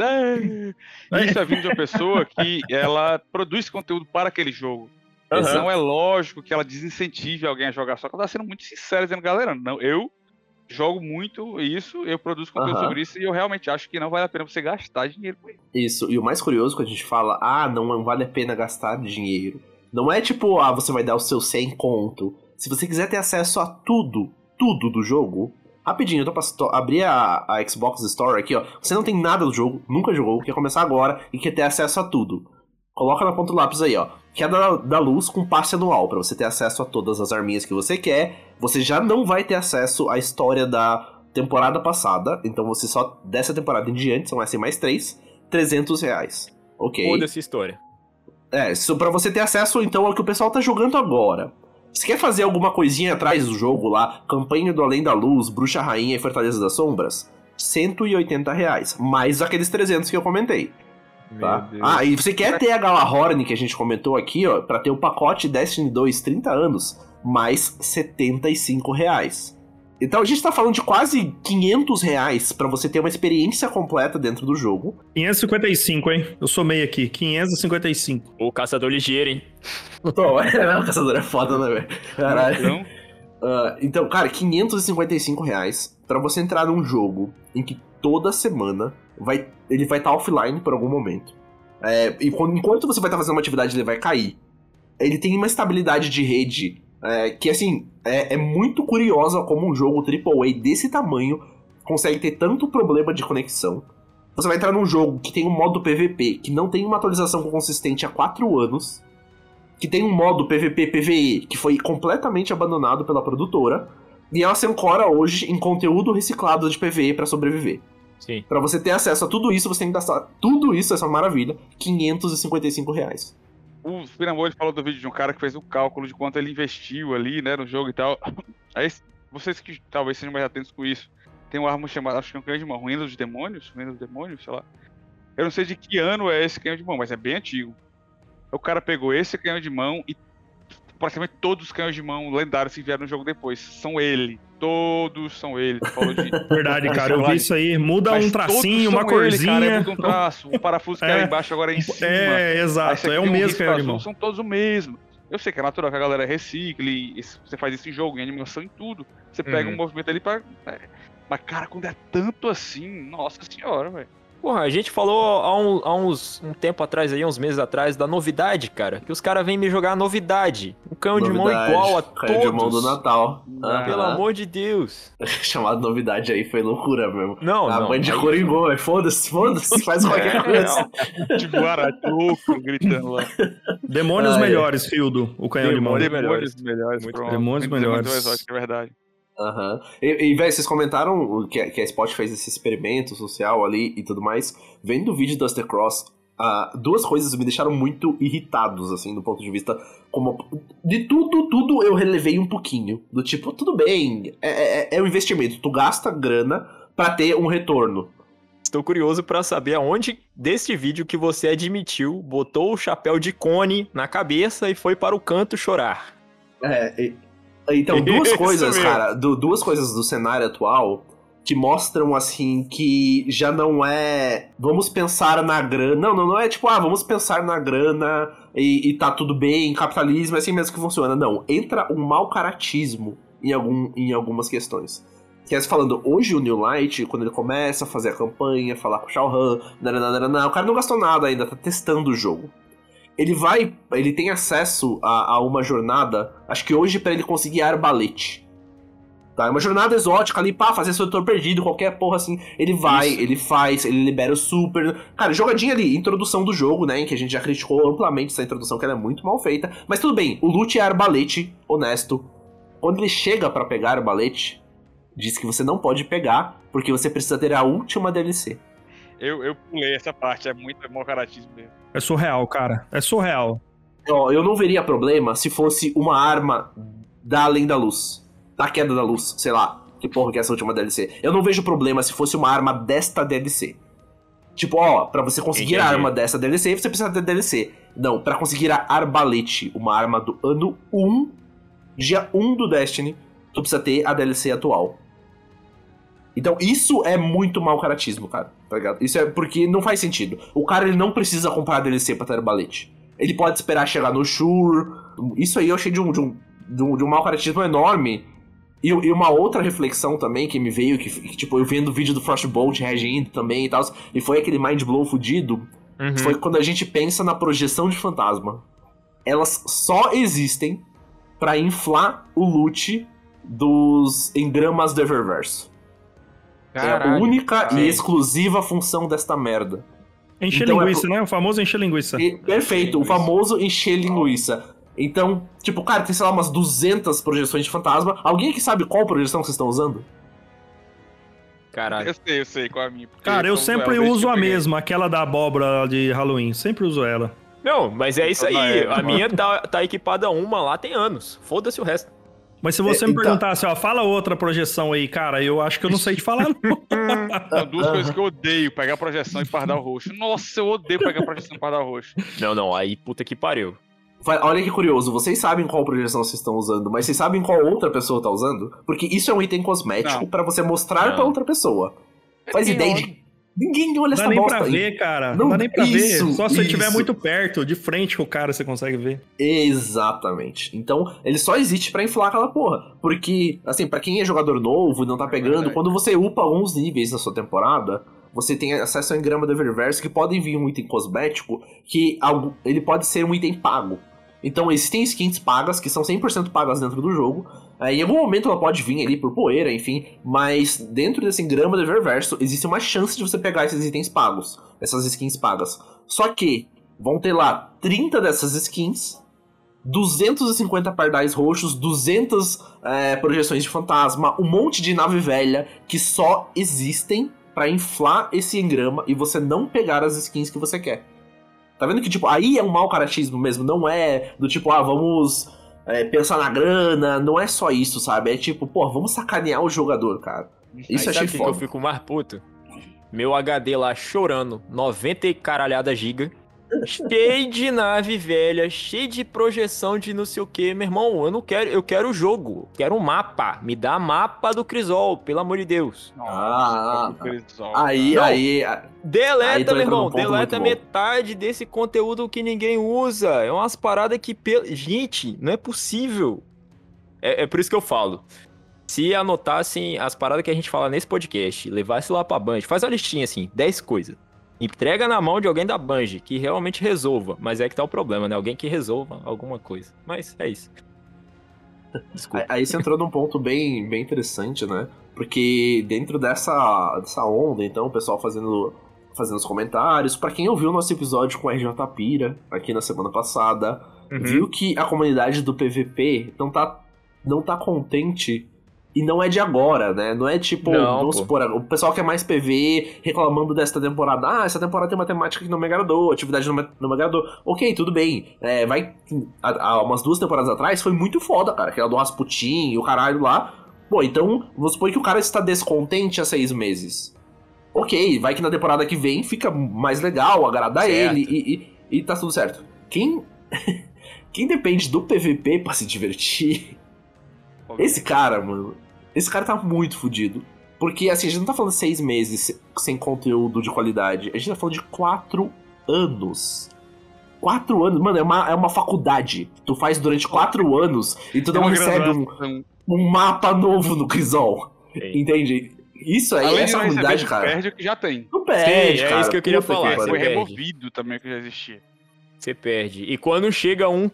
É. Isso é vindo de uma pessoa que ela produz conteúdo para aquele jogo. Aham. Não é lógico que ela desincentive alguém a jogar, só que ela tá sendo muito sincera dizendo, galera, não, eu jogo muito isso, eu produzo conteúdo Aham. sobre isso e eu realmente acho que não vale a pena você gastar dinheiro com isso. Isso, e o mais curioso quando a gente fala, ah, não vale a pena gastar dinheiro. Não é tipo, ah, você vai dar o seu 100 conto. Se você quiser ter acesso a tudo, tudo do jogo, rapidinho, eu tô pra abrir a, a Xbox Store aqui, ó. Você não tem nada do jogo, nunca jogou, quer começar agora e quer ter acesso a tudo. Coloca na ponta do lápis aí, ó. Queda da luz com passe anual, pra você ter acesso a todas as arminhas que você quer. Você já não vai ter acesso à história da temporada passada, então você só, dessa temporada em diante, são assim mais três, 300 reais. Ok. Foda-se a história. É, isso pra você ter acesso então ao que o pessoal tá jogando agora. Se quer fazer alguma coisinha atrás do jogo lá, campanha do Além da Luz, Bruxa Rainha e Fortaleza das Sombras, 180 reais, mais aqueles 300 que eu comentei, tá? Ah, e você quer ter a Galahorn que a gente comentou aqui, ó, pra ter o pacote Destiny 2 30 anos, mais 75 reais. Então a gente tá falando de quase 500 reais pra você ter uma experiência completa dentro do jogo. 555, hein? Eu somei aqui, 555. O caçador ligeiro, hein? Pô, é, o caçador é foda, né, velho? Caralho. Então, Ah, então, cara, 555 reais pra você entrar num jogo em que toda semana vai, ele vai estar offline por algum momento. É, e quando- enquanto você vai estar fazendo uma atividade, ele vai cair. Ele tem uma estabilidade de rede é, que, assim, é, é muito curiosa como um jogo AAA desse tamanho consegue ter tanto problema de conexão. Você vai entrar num jogo que tem um modo PVP, que não tem uma atualização consistente há 4 anos, que tem um modo PVP PVE que foi completamente abandonado pela produtora, e ela se ancora hoje em conteúdo reciclado de PVE pra sobreviver. Sim. Pra você ter acesso a tudo isso, você tem que gastar tudo isso, essa maravilha, 555 reais. O ele falou do vídeo de um cara que fez o cálculo de quanto ele investiu ali, né, no jogo e tal. Aí, vocês que talvez sejam mais atentos com isso, tem uma arma chamada, acho que é um canhão de mão, Reino dos Demônios? Reino dos Demônios, sei lá. Eu não sei de que ano é esse canhão de mão, mas é bem antigo. O cara pegou esse canhão de mão e praticamente todos os canhões de mão lendários que vieram no jogo depois são ele. Todos são ele. De Verdade, cara, eu vi isso aí. Muda Mas um tracinho, uma são ele, corzinha. cara, é muito um traço. O parafuso que era É. embaixo agora é em cima. É, exato. É o um mesmo risco que é o azul, irmão. São todos o mesmo. Eu sei que é natural que a galera recicle, você faz isso em jogo, em animação, em tudo. Você pega Uhum. um movimento ali pra. é. Mas, cara, quando é tanto assim, nossa senhora, velho. Porra, a gente falou há, um- há uns um tempo atrás aí, uns meses atrás, da novidade, cara. Que os caras vêm me jogar a novidade. Um canhão de mão Novidade, igual a canhão de mão do todos. Natal. Ah, Pelo Aham. amor de Deus. Chamado novidade aí foi loucura mesmo. Não, a não. mãe de Coringô, velho. Foda-se, foda-se, faz qualquer É, coisa. Ara, louco, gritando lá. Demônios Ah, é. melhores, Fildo, o canhão de mão. Demônios melhores. Demônios melhores. Muito pronto. demônios Demônios melhores. exóticos, é verdade. Aham. E, e velho, vocês comentaram que, a- que a Spot fez esse experimento social ali e tudo mais. Vendo o vídeo do Duster Cross, ah, duas coisas me deixaram muito irritados, assim, do ponto de vista. como De tudo, tudo eu relevei um pouquinho. Do tipo, tudo bem, é, é, é um investimento. Tu gasta grana pra ter um retorno. Estou curioso pra saber aonde deste vídeo que você admitiu, botou o chapéu de cone na cabeça e foi para o canto chorar. É, e- então, duas coisas, cara, du- duas coisas do cenário atual que mostram, assim, que já não é vamos pensar na grana. Não, não, não é tipo, ah, vamos pensar na grana e, e tá tudo bem, capitalismo, é assim mesmo que funciona. Não, entra um mau caratismo em, algum, em algumas questões. Que é falando, hoje o New Light, quando ele começa a fazer a campanha, falar com o Shao Han, o cara não gastou nada ainda, tá testando o jogo ele vai. Ele tem acesso a, a uma jornada. Acho que hoje pra ele conseguir arbalete. Tá? É uma jornada exótica ali, pá, fazer setor perdido, qualquer porra assim. Ele vai, Isso. ele faz, ele libera o super. Cara, jogadinha ali, introdução do jogo, né? Em que a gente já criticou amplamente essa introdução, que ela é muito mal feita. Mas tudo bem, o loot é arbalete, honesto. Quando ele chega pra pegar arbalete, diz que você não pode pegar, porque você precisa ter a última DLC. Eu, eu pulei essa parte, é muito mau caratismo mesmo. É surreal, cara. É surreal. Ó, eu não veria problema se fosse uma arma da Além da Luz. Da Queda da Luz, sei lá. que porra que é essa última DLC. Eu não vejo problema se fosse uma arma desta DLC. Tipo, ó, pra você conseguir Entendi. a arma dessa DLC, você precisa ter DLC. Não, pra conseguir a Arbalete, uma arma do ano 1, dia 1 do Destiny, tu precisa ter a DLC atual. Então, isso é muito mau caratismo, cara, tá ligado? Isso é porque não faz sentido. O cara, ele não precisa comprar a DLC pra ter Arbalete. Ele pode esperar chegar no Shure. Isso aí eu achei de um, de um, de um, de um mau caratismo enorme. E, e uma outra reflexão também que me veio, que, que, tipo, eu vendo o vídeo do Frostbolt reagindo também e tal, e foi aquele mind blow fudido, Uhum. foi quando a gente pensa na projeção de fantasma. Elas só existem pra inflar o loot dos engramas do Eververse. É a Caralho. única Sim. e exclusiva função desta merda. Encher Então é linguiça, pro- né? O famoso encher linguiça. E- perfeito, o linguiça. famoso encher linguiça. Então, tipo, cara, tem, sei lá, umas 200 projeções de fantasma. Alguém que sabe qual projeção vocês estão usando? Caralho. Eu sei, eu sei qual é a minha. Cara, eu sempre ela, desde uso a peguei. mesma, aquela da abóbora de Halloween. Sempre uso ela. Não, mas é isso aí. Então, A minha tá, tá equipada uma lá tem anos. Foda-se o resto. Mas se você É, me então- perguntasse, ó, fala outra projeção aí, cara, eu acho que eu não sei te falar, não. São duas coisas que eu odeio, pegar projeção e pardal roxo. Nossa, eu odeio pegar projeção e pardal roxo. Não, não, aí puta que pariu. Olha que curioso, vocês sabem qual projeção vocês estão usando, mas vocês sabem qual outra pessoa tá usando? Porque isso é um item cosmético pra você mostrar pra outra pessoa. Faz Ninguém ideia olha. de. Ninguém olha Não essa dá nem bosta pra aí. ver, cara. Não- Não dá nem pra isso, ver. Só se você estiver isso. muito perto, de frente com o cara, você consegue ver. Exatamente. Então, ele só existe pra inflar aquela porra. Porque, assim, pra quem é jogador novo e não tá pegando, verdade. quando você upa alguns níveis na sua temporada, você tem acesso ao engrama do Eververse que podem vir um item cosmético que algo, ele pode ser um item pago. Então, existem skins pagas que são 100% pagas dentro do jogo. Em algum momento ela pode vir ali por poeira, enfim, mas dentro desse engrama do Eververso existe uma chance de você pegar esses itens pagos, essas skins pagas. Só que vão ter lá 30 dessas skins, 250 pardais roxos, 200 é, projeções de fantasma, um monte de nave velha que só existem pra inflar esse engrama e você não pegar as skins que você quer. Tá vendo que, tipo, aí é um mau caratismo mesmo, não é do tipo, ah, vamos é, pensar na grana, não é só isso, sabe? É tipo, pô, vamos sacanear o jogador, cara. Isso Aí achei sabe o que, foda. eu fico mais puto? Meu HD lá chorando, 90 e caralhada giga. Cheio de nave velha, cheio de projeção de não sei o que, meu irmão. Eu não quero, eu quero o jogo, quero um mapa. Me dá mapa do Crisol, pelo amor de Deus. Ah, Crisol, Aí, Não. aí, Aí Deleta, tu meu irmão, deleta metade desse conteúdo que ninguém usa. É umas paradas que. pel- Gente, não é possível. É, é por isso que eu falo. Se anotassem as paradas que a gente fala nesse podcast, levasse lá pra Band, faz uma listinha assim, 10 coisas. Entrega na mão de alguém da Band que realmente resolva. Mas é que tá o problema, né? Alguém que resolva alguma coisa. Mas é isso. Desculpa. Aí você entrou num ponto bem, bem interessante, né? Porque dentro dessa, dessa onda, então, o pessoal fazendo, fazendo os comentários. Pra quem ouviu o nosso episódio com a RJ Pira, aqui na semana passada, Uhum. viu que a comunidade do PVP não tá, não tá contente. E não é de agora, né? Não é tipo, Não, vamos pô. supor, o pessoal que é mais PV reclamando desta temporada. Ah, essa temporada tem uma temática que não me agradou, atividade não me, não me agradou. Ok, tudo bem. É, vai. Há, umas duas temporadas atrás foi muito foda, cara. Aquela do Rasputin e o caralho lá. Pô, então, vamos supor que o cara está descontente há seis meses. Ok, vai que na temporada que vem fica mais legal, agrada Certo. ele e, e, e tá tudo certo. Quem. Quem depende do PVP pra se divertir esse cara, mano, esse cara tá muito fudido. Porque, assim, a gente não tá falando seis meses se- sem conteúdo de qualidade. A gente tá falando de quatro anos. Quatro anos, mano, é uma, é uma faculdade. Tu faz durante quatro anos e tu É não recebe um, um mapa novo no Crisol. Sim. Entende? Isso aí, Além de essa tu cara. perde o que já tem. Não perde, Sim, é cara. isso que eu queria Puta falar, pariu. Foi perde. removido também o que já existia. Você perde. E quando chega um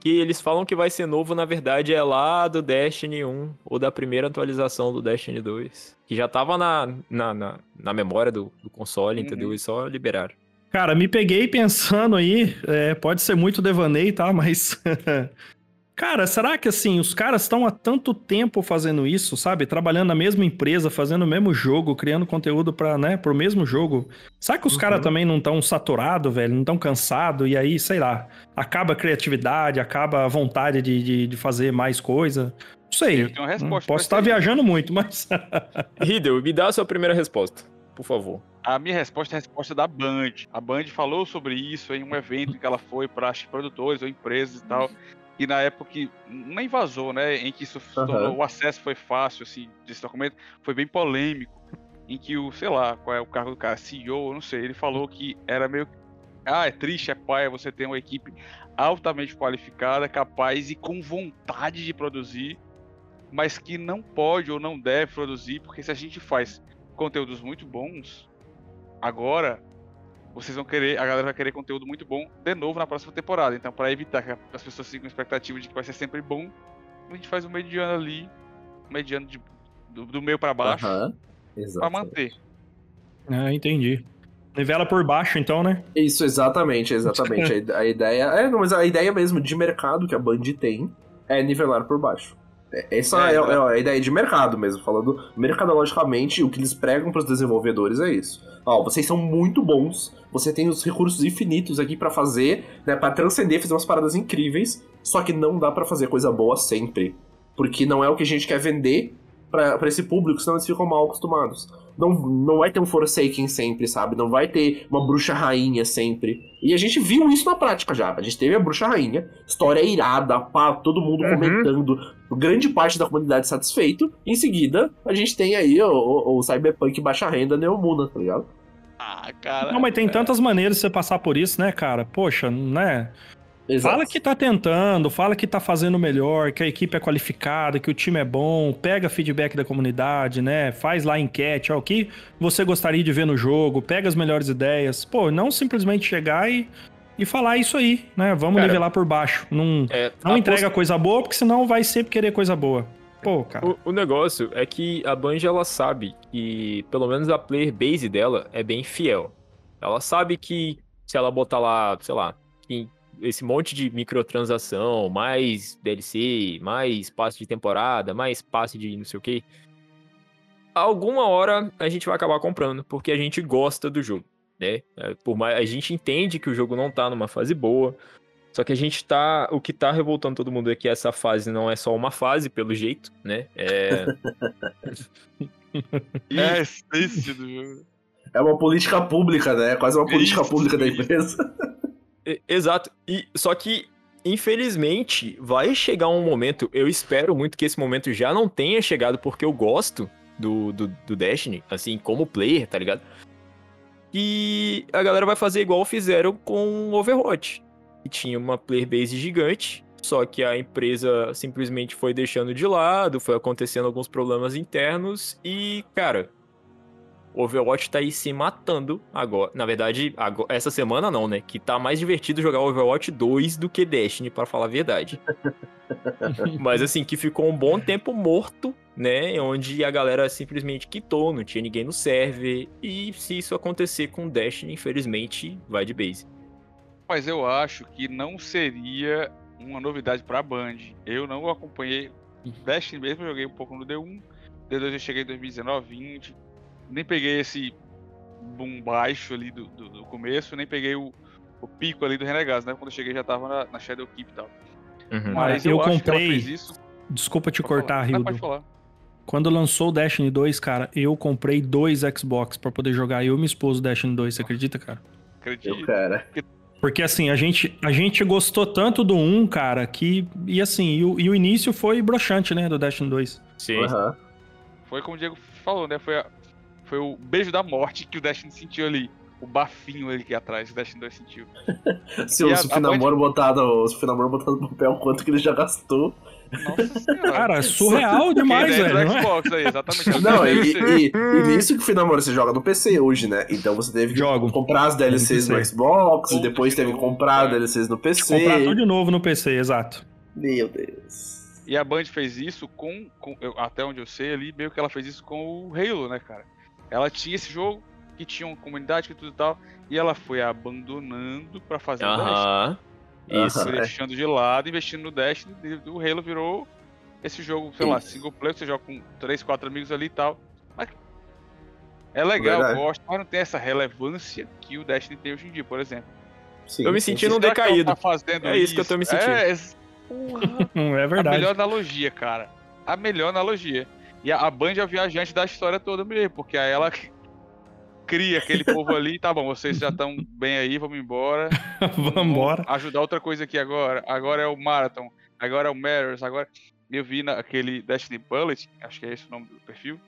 que eles falam que vai ser novo, na verdade é lá do Destiny 1 ou da primeira atualização do Destiny 2. Que já tava na, na, na, na memória do, do console, Uhum. entendeu? E só liberaram. Cara, me peguei pensando aí, é, pode ser muito devaneio, tá? Mas. Cara, será que assim, os caras estão há tanto tempo fazendo isso, sabe? Trabalhando na mesma empresa, fazendo o mesmo jogo, criando conteúdo para, né, pro mesmo jogo. Será que os Uhum. caras também não estão saturados, velho? Não estão cansados? E aí, sei lá, acaba a criatividade, acaba a vontade de, de, de fazer mais coisa? Não sei. Eu tenho uma resposta Posso estar aí. viajando muito, mas. Riddle, me dá a sua primeira resposta, por favor. A minha resposta é a resposta da Band. A Band falou sobre isso em um evento em que ela foi para produtores ou empresas e tal. E na época que nem vazou, né? Em que isso Aham. tornou, o acesso foi fácil, assim, desse documento, foi bem polêmico. Em que o, sei lá, qual é o cargo do cara, CEO, não sei, ele falou que era meio. Ah, é triste, é paia você ter uma equipe altamente qualificada, capaz e com vontade de produzir, mas que não pode ou não deve produzir, porque se a gente faz conteúdos muito bons, agora vocês vão querer, a galera vai querer conteúdo muito bom de novo na próxima temporada. Então, para evitar que as pessoas fiquem com expectativa de que vai ser sempre bom, a gente faz um mediano ali, um mediano de- do, do meio para baixo, Aham. para manter. Ah, entendi. Nivela por baixo, então, né? Isso, exatamente, exatamente. a, a ideia. É, não, mas a ideia mesmo de mercado que a Band tem é nivelar por baixo. É, Essa É, é, exato. é a ideia de mercado mesmo, falando mercadologicamente, o que eles pregam para os desenvolvedores é isso. Ó, vocês são muito bons, você tem os recursos infinitos aqui pra fazer, né, para transcender, fazer umas paradas incríveis, só que não dá pra fazer coisa boa sempre, porque não é o que a gente quer vender pra pra esse público, senão eles ficam mal acostumados. Não, não vai ter um Forsaken sempre, sabe? Não vai ter uma bruxa rainha sempre. E a gente viu isso na prática já. A gente teve a bruxa rainha, história irada, pá, todo mundo Uhum. comentando, grande parte da comunidade satisfeito. Em seguida, a gente tem aí o, o, o Cyberpunk baixa renda Neomuna, tá ligado? Ah, cara. Não, mas tem tantas maneiras de você passar por isso, né, cara? Poxa, né? Exato. Fala que tá tentando, fala que tá fazendo melhor, que a equipe é qualificada, que o time é bom, pega feedback da comunidade, né? Faz lá enquete, ó, o que você gostaria de ver no jogo, pega as melhores ideias. Pô, não simplesmente chegar e, e falar isso aí, né? Vamos Cara, nivelar por baixo. Não, É, não entrega coisa boa, porque senão vai sempre querer coisa boa. Pô, cara. O, o negócio é que a Bungie ela sabe que pelo menos a player base dela é bem fiel. Ela sabe que se ela botar lá, sei lá, em- esse monte de microtransação, mais DLC, mais passe de temporada, mais passe de não sei o que, alguma hora a gente vai acabar comprando, porque a gente gosta do jogo, né? É, Por mais, a gente entende que o jogo não tá numa fase boa, só que a gente tá. O que tá revoltando todo mundo é que essa fase não é só uma fase, pelo jeito, né? É. É do jogo. É uma política pública, né? É quase uma política Isso, pública da empresa. Exato. E só que infelizmente vai chegar um momento, eu espero muito que esse momento já não tenha chegado porque eu gosto do, do, do Destiny, assim, como player, tá ligado? E a galera vai fazer igual fizeram com Overwatch. Que tinha uma player base gigante, só que a empresa simplesmente foi deixando de lado, foi acontecendo alguns problemas internos e, cara, Overwatch tá aí se matando agora. Na verdade, ago- essa semana não, né? Que tá mais divertido jogar Overwatch 2 do que Destiny, pra falar a verdade. Mas assim, que ficou um bom tempo morto, né? Onde a galera simplesmente quitou, não tinha ninguém no server. E se isso acontecer com Destiny, infelizmente, vai de base. Mas eu acho que não seria uma novidade pra Band. Eu não acompanhei Destiny mesmo, joguei um pouco no D1. D2 eu cheguei em 2019, 20. Nem peguei esse boom baixo ali do, do, do começo, nem peguei o, o pico ali do Renegados, né? Quando eu cheguei já tava na, na Shadow Keep e tal. Uhum. Mas eu eu, acho que ela comprei- fez isso. Desculpa te Pode cortar, falar. Não, pode Rildo. falar. Quando lançou o Destiny 2, cara, eu comprei dois Xbox pra poder jogar eu e minha esposa o Destiny 2, você acredita, cara? Eu, Acredito. cara. Porque assim, a gente, a gente gostou tanto do 1, cara, que. E assim, e o, e o início foi broxante, né, do Destiny 2. Sim. Aham. Foi como o Diego falou, né? Foi, a- foi o beijo da morte que o Destiny sentiu ali. O bafinho ali aqui atrás, o Destiny 2 sentiu. Se o E a- se o a Finamoro botar no, se o Finamoro botar no papel quanto que ele já gastou. Nossa senhora. Cara, é surreal demais, Quem dera velho. do não é? Xbox aí, exatamente. Não, e, e, e nisso que o Finamoro você joga no PC hoje, né? Então você teve que Jogo. comprar as DLCs No no. Xbox, e depois de teve que comprar cara. DLCs no PC. Comprar tudo de novo no PC, exato. Meu Deus. E a Band fez isso com, com- eu- até onde eu sei ali, meio que ela fez isso com o Halo, né, cara? Ela tinha esse jogo, que tinha uma comunidade, que tudo e tal, e ela foi abandonando pra fazer o Destiny. Isso. Foi Aham. deixando de lado, investindo no Destiny, e o Halo virou esse jogo, sei lá, Isso. single player, você joga com 3, 4 amigos ali e tal. Mas é legal, Verdade. eu gosto, mas não tem essa relevância que o Destiny tem hoje em dia, por exemplo. Sim, Eu me sim, senti sim. num Será que ela decaído. Tá fazendo É isso que eu tô me sentindo. É, é- porra, É a verdade. melhor analogia, cara. a melhor analogia. E a, a Band é a viajante da história toda mesmo, porque aí ela cria aquele povo ali, tá bom, vocês já estão bem aí, vamos embora. Vamos embora. Ajudar outra coisa aqui agora. Agora é o Marathon, agora é o Matters, agora. Eu vi naquele Destiny Bullet, acho que é esse o nome do perfil,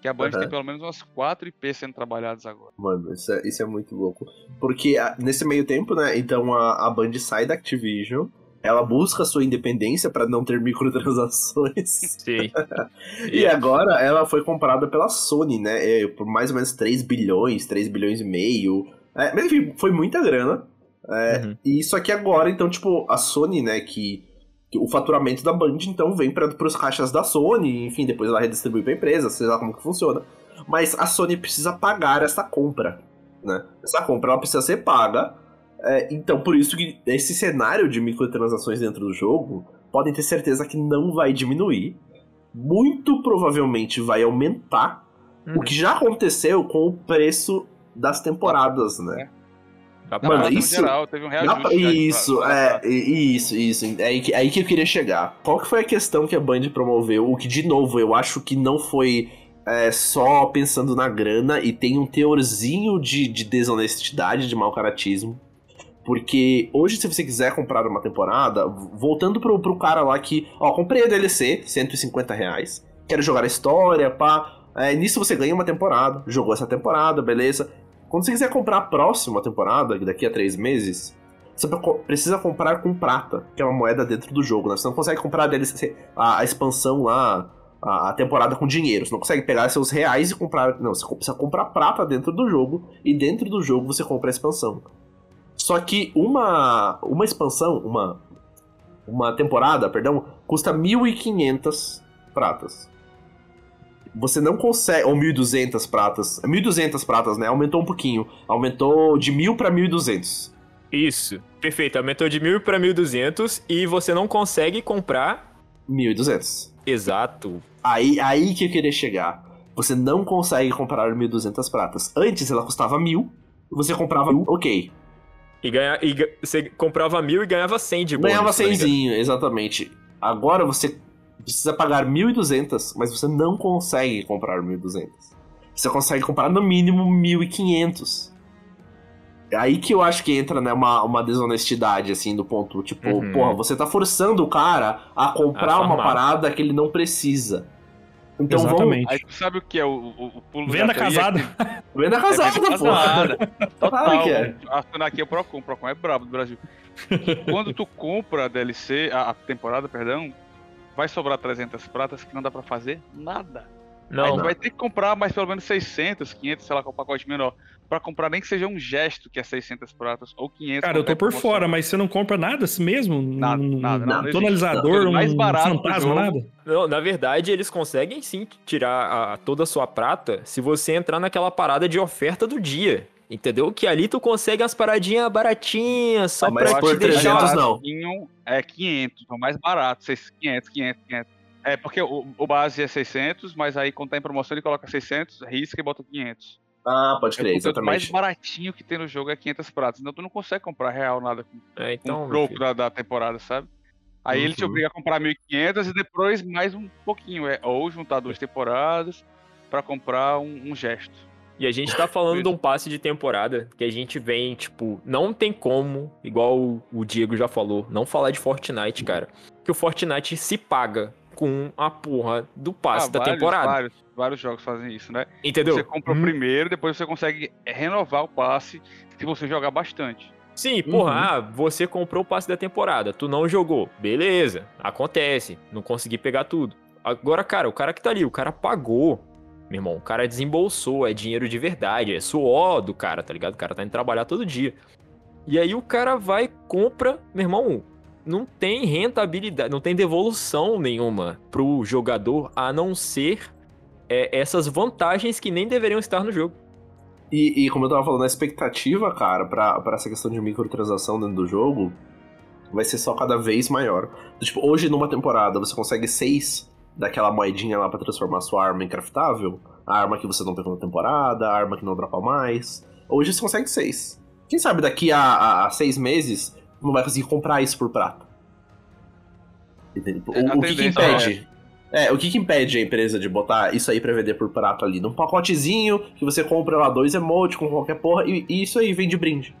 que a Band Aham. tem pelo menos umas 4 IPs sendo trabalhadas agora. Mano, isso é, isso é muito louco. Porque ah, nesse meio tempo, né, então a, a Band sai da Activision, ela busca sua independência pra não ter microtransações. Sim. E agora ela foi comprada pela Sony, né? é, por mais ou menos 3 bilhões, 3 bilhões e meio. É, mas enfim, foi muita grana. É, Uhum. E só que agora, então, tipo, a Sony, né, que, que o faturamento da Band, então, vem para os caixas da Sony, enfim, depois ela redistribui pra empresa, sei lá como que funciona. Mas a Sony precisa pagar essa compra, né? Essa compra, ela precisa ser paga. É, então, por isso que esse cenário de microtransações dentro do jogo, podem ter certeza que não vai diminuir. Muito provavelmente vai aumentar. Uhum. O que já aconteceu com o preço das temporadas, né? Na pra- Mano, isso- geral, teve um reajuste. de- Isso, pra- é, pra- isso, isso. É aí, que- aí que eu queria chegar. Qual que foi a questão que a Band promoveu? O que, de novo, eu acho que não foi é, só pensando na grana e tem um teorzinho de, de desonestidade, de mau caratismo. Porque hoje, se você quiser comprar uma temporada, voltando pro, pro cara lá que, ó, comprei a DLC, 150 reais, quero jogar a história, pá. É, nisso você ganha uma temporada, jogou essa temporada, beleza. Quando você quiser comprar a próxima temporada, daqui a três meses, você pre- precisa comprar com prata, que é uma moeda dentro do jogo, né? Você não consegue comprar a DLC, a, a expansão lá, a, a temporada com dinheiro. Você não consegue pegar seus reais e comprar. Não, você precisa comprar prata dentro do jogo, e dentro do jogo você compra a expansão. Só que uma, uma expansão, uma, uma temporada, perdão, custa 1.500 pratas. Você não consegue. Ou 1.200 pratas. 1.200 pratas, né? Aumentou um pouquinho. Aumentou de 1.000 pra 1.200. Isso. Perfeito. Aumentou de 1.000 pra 1.200 e você não consegue comprar. 1.200. Exato. Aí, aí que eu queria chegar. Você não consegue comprar 1.200 pratas. Antes ela custava 1.000. Você comprava 1.000, ok. E, ganha, e você comprava 1.000 e ganhava 100 de bônus. Ganhava se não me engano. 100zinho, exatamente. Agora você precisa pagar 1.200, mas você não consegue comprar 1.200. Você consegue comprar no mínimo 1.500. É Aí que eu acho que entra né, uma, uma desonestidade, assim, do ponto, tipo, Uhum. porra, você tá forçando o cara a comprar A uma parada que ele não precisa. Então Exatamente. Aí tu sabe o que é o, o, o pulo Venda aí? É casada. vamos. Venda É casada, venda porra. casada. Total. Claro que é. Assina aqui é o Procon. O Procon é brabo do Brasil. Quando tu compra a DLC, a, a temporada, perdão, vai sobrar 300 pratas que não dá pra fazer nada. Aí Não, tu vai ter que comprar mais pelo menos 600, 500, sei lá, qual pacote menor. Pra comprar nem que seja um gesto que é 600 pratas ou 500. Cara, eu tô por promoção. fora, mas você não compra nada assim mesmo? Nada, Um- nada, um nada, não tonalizador, existe. um Mais barato do fantasma, nada? não, na verdade, eles conseguem sim tirar a- toda a sua prata se você entrar naquela parada de oferta do dia. Entendeu? Que ali tu consegue as paradinhas baratinhas, só Ah, mas pra te deixar. 300 não. É 500, é o mais barato. 600, 500, 500, 500. É, porque o, o base é 600, mas aí quando tá em promoção ele coloca 600, risca e bota 500. Ah, pode É crer, porque o mais exatamente. baratinho que tem no jogo é 500 pratas. Então tu não consegue comprar real nada com É, então, um troco da, da temporada, sabe? Aí ele te Uhum. obriga a comprar 1.500 e depois mais um pouquinho. É, ou juntar duas temporadas pra comprar um, um gesto. E a gente tá falando de um passe de temporada que a gente vem, tipo, não tem como, igual o- o Diego já falou, não falar de Fortnite, cara. Que o Fortnite se paga com a porra do passe Ah, da vários, temporada. Vários, vários jogos fazem isso, né? Entendeu? Você compra o Hum, primeiro, depois você consegue renovar o passe se você jogar bastante. Sim, porra, Uhum. ah, você comprou o passe da temporada, tu não jogou. Beleza, acontece, não consegui pegar tudo. Agora, cara, o cara que tá ali, o cara pagou. Meu irmão, o cara desembolsou, é dinheiro de verdade, é suor do cara, tá ligado? O cara tá indo trabalhar todo dia. E aí o cara vai, compra, meu irmão, não tem rentabilidade, não tem devolução nenhuma pro jogador, a não ser é, essas vantagens que nem deveriam estar no jogo. E, e como eu tava falando, a expectativa, cara, pra, pra essa questão de microtransação dentro do jogo vai ser só cada vez maior. Tipo, hoje numa temporada você consegue seis daquela moedinha lá pra transformar sua arma em craftável. A arma que você não pegou na temporada, a arma que não dropa mais. Hoje você consegue seis. Quem sabe daqui a, a- a seis meses não vai conseguir comprar isso por prata. É, O, o que, que tendência impede? É, o que, que impede a empresa de botar isso aí pra vender por prato ali? Num pacotezinho que você compra lá dois emotes com qualquer porra e, e isso aí vem de brinde.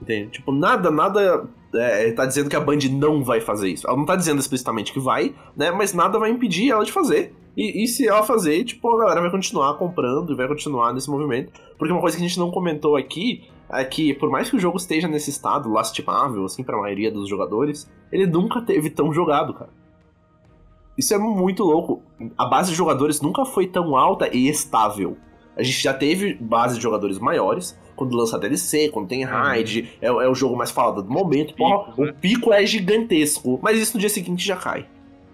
Entende? Tipo, nada, nada é, tá dizendo que a Band não vai fazer isso. Ela não tá dizendo explicitamente que vai, né? Mas nada vai impedir ela de fazer. E, e, se ela fazer, tipo, a galera vai continuar comprando e vai continuar nesse movimento. Porque uma coisa que a gente não comentou aqui é que, por mais que o jogo esteja nesse estado lastimável, assim, pra maioria dos jogadores, ele nunca teve tão jogado, cara. Isso é muito louco. A base de jogadores nunca foi tão alta e estável. A gente já teve base de jogadores maiores, quando lança DLC, quando tem raid, é, é, o jogo mais falado do momento. Porra, o pico é gigantesco, mas isso no dia seguinte já cai.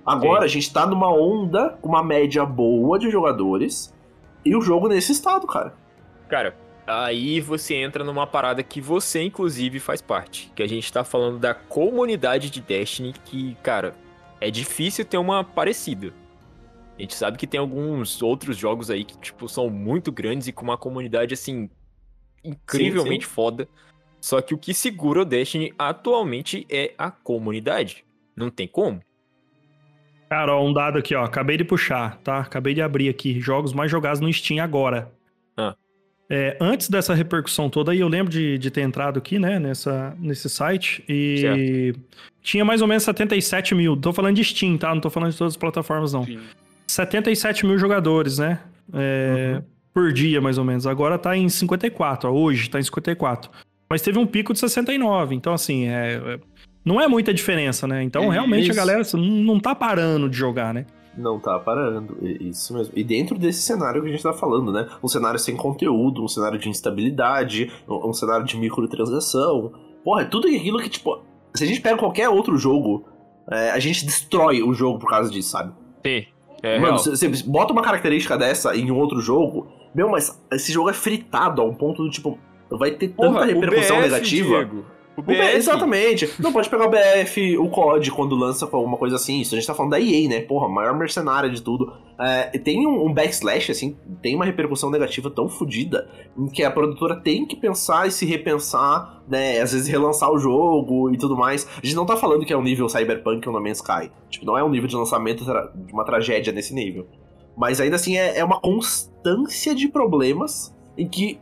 Agora Sim. a gente tá numa onda com uma média boa de jogadores e o jogo nesse estado, cara. Cara, aí você entra numa parada que você, inclusive, faz parte. Que a gente tá falando da comunidade de Destiny, que, cara, é difícil ter uma parecida. A gente sabe que tem alguns outros jogos aí que, tipo, são muito grandes e com uma comunidade, assim, incrivelmente sim, sim. foda. Só que o que segura o Destiny atualmente é a comunidade. Não tem como. Cara, ó, um dado aqui, ó. Acabei de puxar, tá? Acabei de abrir aqui. Jogos mais jogados no Steam agora. É, antes dessa repercussão toda aí, eu lembro de, de ter entrado aqui, né, nessa, nesse site, e certo. tinha mais ou menos 77 mil. Tô falando de Steam, tá? Não tô falando de todas as plataformas, não. Sim. 77 mil jogadores, né? É, uhum. Por dia, mais ou menos. Agora tá em 54, ó, hoje tá em 54. Mas teve um pico de 69, então assim, é, é não é muita diferença, né? Então é realmente isso. a galera não tá parando de jogar, né? Não tá parando, isso mesmo. E dentro desse cenário que a gente tá falando, né? Um cenário sem conteúdo, um cenário de instabilidade, um cenário de microtransação. Porra, é tudo aquilo que, tipo, se a gente pega qualquer outro jogo, é, a gente destrói o jogo por causa disso, sabe? Sim. É Mano, você bota uma característica dessa em um outro jogo, meu, mas esse jogo é fritado a um ponto do tipo, vai ter tanta repercussão BF, negativa. Diego. O BF. O exatamente. Não pode pegar o BF, o COD, quando lança alguma coisa assim. Isso a gente tá falando da EA, né? Porra, maior mercenária de tudo. É, tem um, um, backslash, assim, tem uma repercussão negativa tão fodida em que a produtora tem que pensar e se repensar, né? Às vezes relançar o jogo e tudo mais. A gente não tá falando que é um nível Cyberpunk ou No Man's Sky. Tipo, não é um nível de lançamento de uma tragédia nesse nível. Mas ainda assim é, é uma constância de problemas em que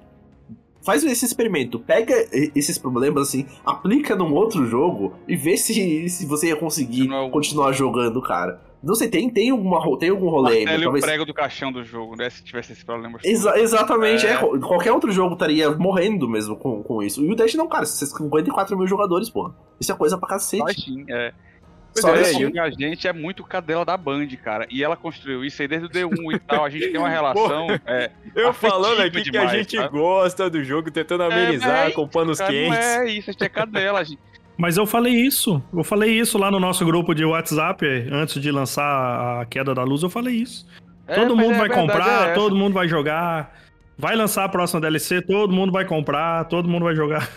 faz esse experimento, pega esses problemas assim, aplica num outro jogo e vê se, se você ia conseguir não... continuar jogando, cara. Não sei, tem, tem, alguma, tem algum rolê aí. Talvez... o prego do caixão do jogo, né? Se tivesse esse problema. Exa exatamente, é. é. Qualquer outro jogo estaria morrendo mesmo com, com isso. E o Dash não, cara, 54 mil jogadores, porra. Isso é coisa pra cacete. Sim, é. Só é, e a gente é muito cadela da Band, cara. E ela construiu isso aí desde o D1 e tal. A gente tem uma relação. é, eu falando aqui demais, que a gente gosta do jogo, tentando é, amenizar é, com panos cara, quentes. Não é isso, a gente é cadela, gente. Mas eu falei isso. Eu falei isso lá no nosso grupo de WhatsApp, antes de lançar a queda da luz, eu falei isso. É, todo mundo é, vai comprar, todo mundo vai jogar. Vai lançar a próxima DLC, todo mundo vai comprar, todo mundo vai jogar.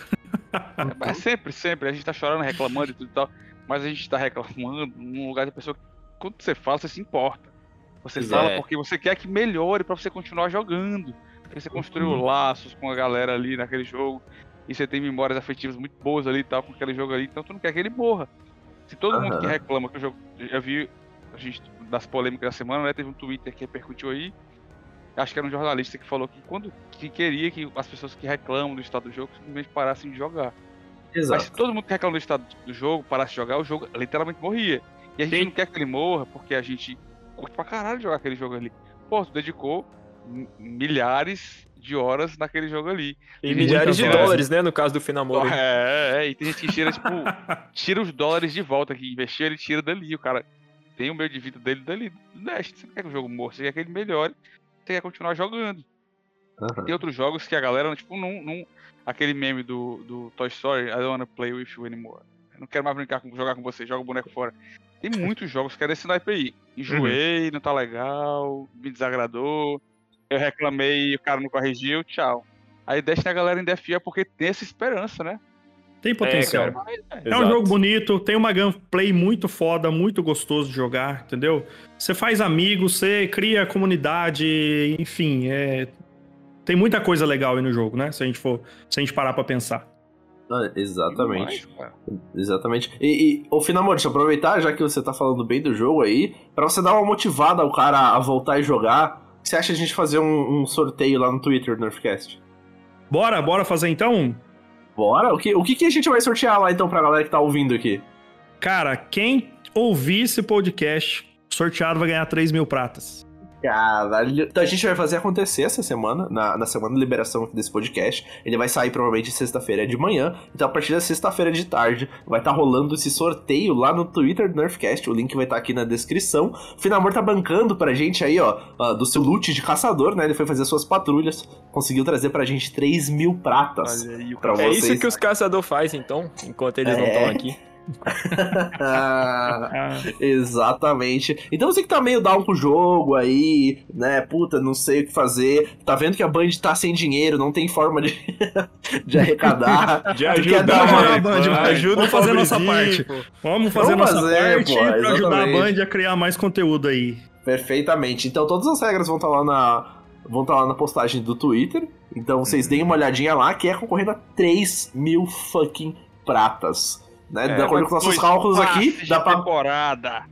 É, sempre, sempre. A gente tá chorando, reclamando e tudo e tal mas a gente tá reclamando num lugar de pessoa que quando você fala, você se importa. Você é. fala porque você quer que melhore para você continuar jogando. Porque você construiu uhum. laços com a galera ali naquele jogo. E você tem memórias afetivas muito boas ali e tal com aquele jogo ali. Então tu não quer que ele morra. Se todo uhum. mundo que reclama que o jogo. Já vi a gente das polêmicas da semana, né? Teve um Twitter que repercutiu aí. Acho que era um jornalista que falou que quando que queria que as pessoas que reclamam do estado do jogo simplesmente parassem de jogar. Exato. Mas se todo mundo que reclama do estado do jogo parasse de jogar, o jogo literalmente morria. E a gente Sim. não quer que ele morra, porque a gente curte pra caralho jogar aquele jogo ali. Pô, tu dedicou milhares de horas naquele jogo ali. E milhares de dólares, né? No caso do Finamori. É, é, e tem gente que tira, tipo, tira os dólares de volta que investiu, ele tira dali. O cara tem o meio de vida dele dali. Dash. Você não quer que o jogo morra, você quer que ele melhore, você quer continuar jogando. Uhum. Tem outros jogos que a galera, tipo, não, não aquele meme do, do Toy Story, I don't wanna play with you anymore. Eu não quero mais brincar com jogar com você, joga o boneco fora. Tem muitos jogos que é desse naipe aí. Enjoei, uhum. não tá legal, me desagradou, eu reclamei, o cara não corrigiu, tchau. Aí deixa a galera em defia porque tem essa esperança, né? Tem potencial. É, é, é um jogo bonito, tem uma gameplay muito foda, muito gostoso de jogar, entendeu? Você faz amigos, você cria comunidade, enfim, é, tem muita coisa legal aí no jogo, né? Se a gente for, se a gente parar para pensar. Ah, exatamente. Cara. Exatamente. E, e ô Finamor, deixa eu aproveitar, já que você tá falando bem do jogo aí, pra você dar uma motivada ao cara a voltar e jogar. O que você acha a gente fazer um, um sorteio lá no Twitter do Nerfcast? Bora, bora fazer então? Bora? O que, o que, que a gente vai sortear lá então pra galera que tá ouvindo aqui? Cara, quem ouvir esse podcast, sorteado vai ganhar 3 mil pratas. Caralho. Então a gente vai fazer acontecer essa semana, na, na semana de liberação aqui desse podcast. Ele vai sair provavelmente sexta-feira de manhã. Então a partir da sexta-feira de tarde vai estar rolando esse sorteio lá no Twitter do Nerfcast. O link vai estar aqui na descrição. O Finamor tá bancando pra gente aí, ó, do seu loot de caçador, né? Ele foi fazer suas patrulhas. Conseguiu trazer pra gente 3 mil pratas. Olha Pra É vocês. isso que os caçadores fazem, então, enquanto eles não É. estão aqui. Ah, Exatamente. Então você que tá meio down com o jogo aí, né? Puta, não sei o que fazer. Tá vendo que a Band tá sem dinheiro, não tem forma de, de arrecadar. De ajudar, dar uma- a Band, vai. ajuda Vamos fazer nossa parte. pô. Vamos fazer Vamos nossa fazer, parte pô, pra ajudar a exatamente. Band a criar mais conteúdo aí. Perfeitamente. Então todas as regras vão estar lá na. Vão estar lá na postagem do Twitter. Então vocês deem uma olhadinha lá, que é concorrendo a 3 mil fucking pratas. Né? de acordo com nossos cálculos aqui, passes dá de pra. temporada.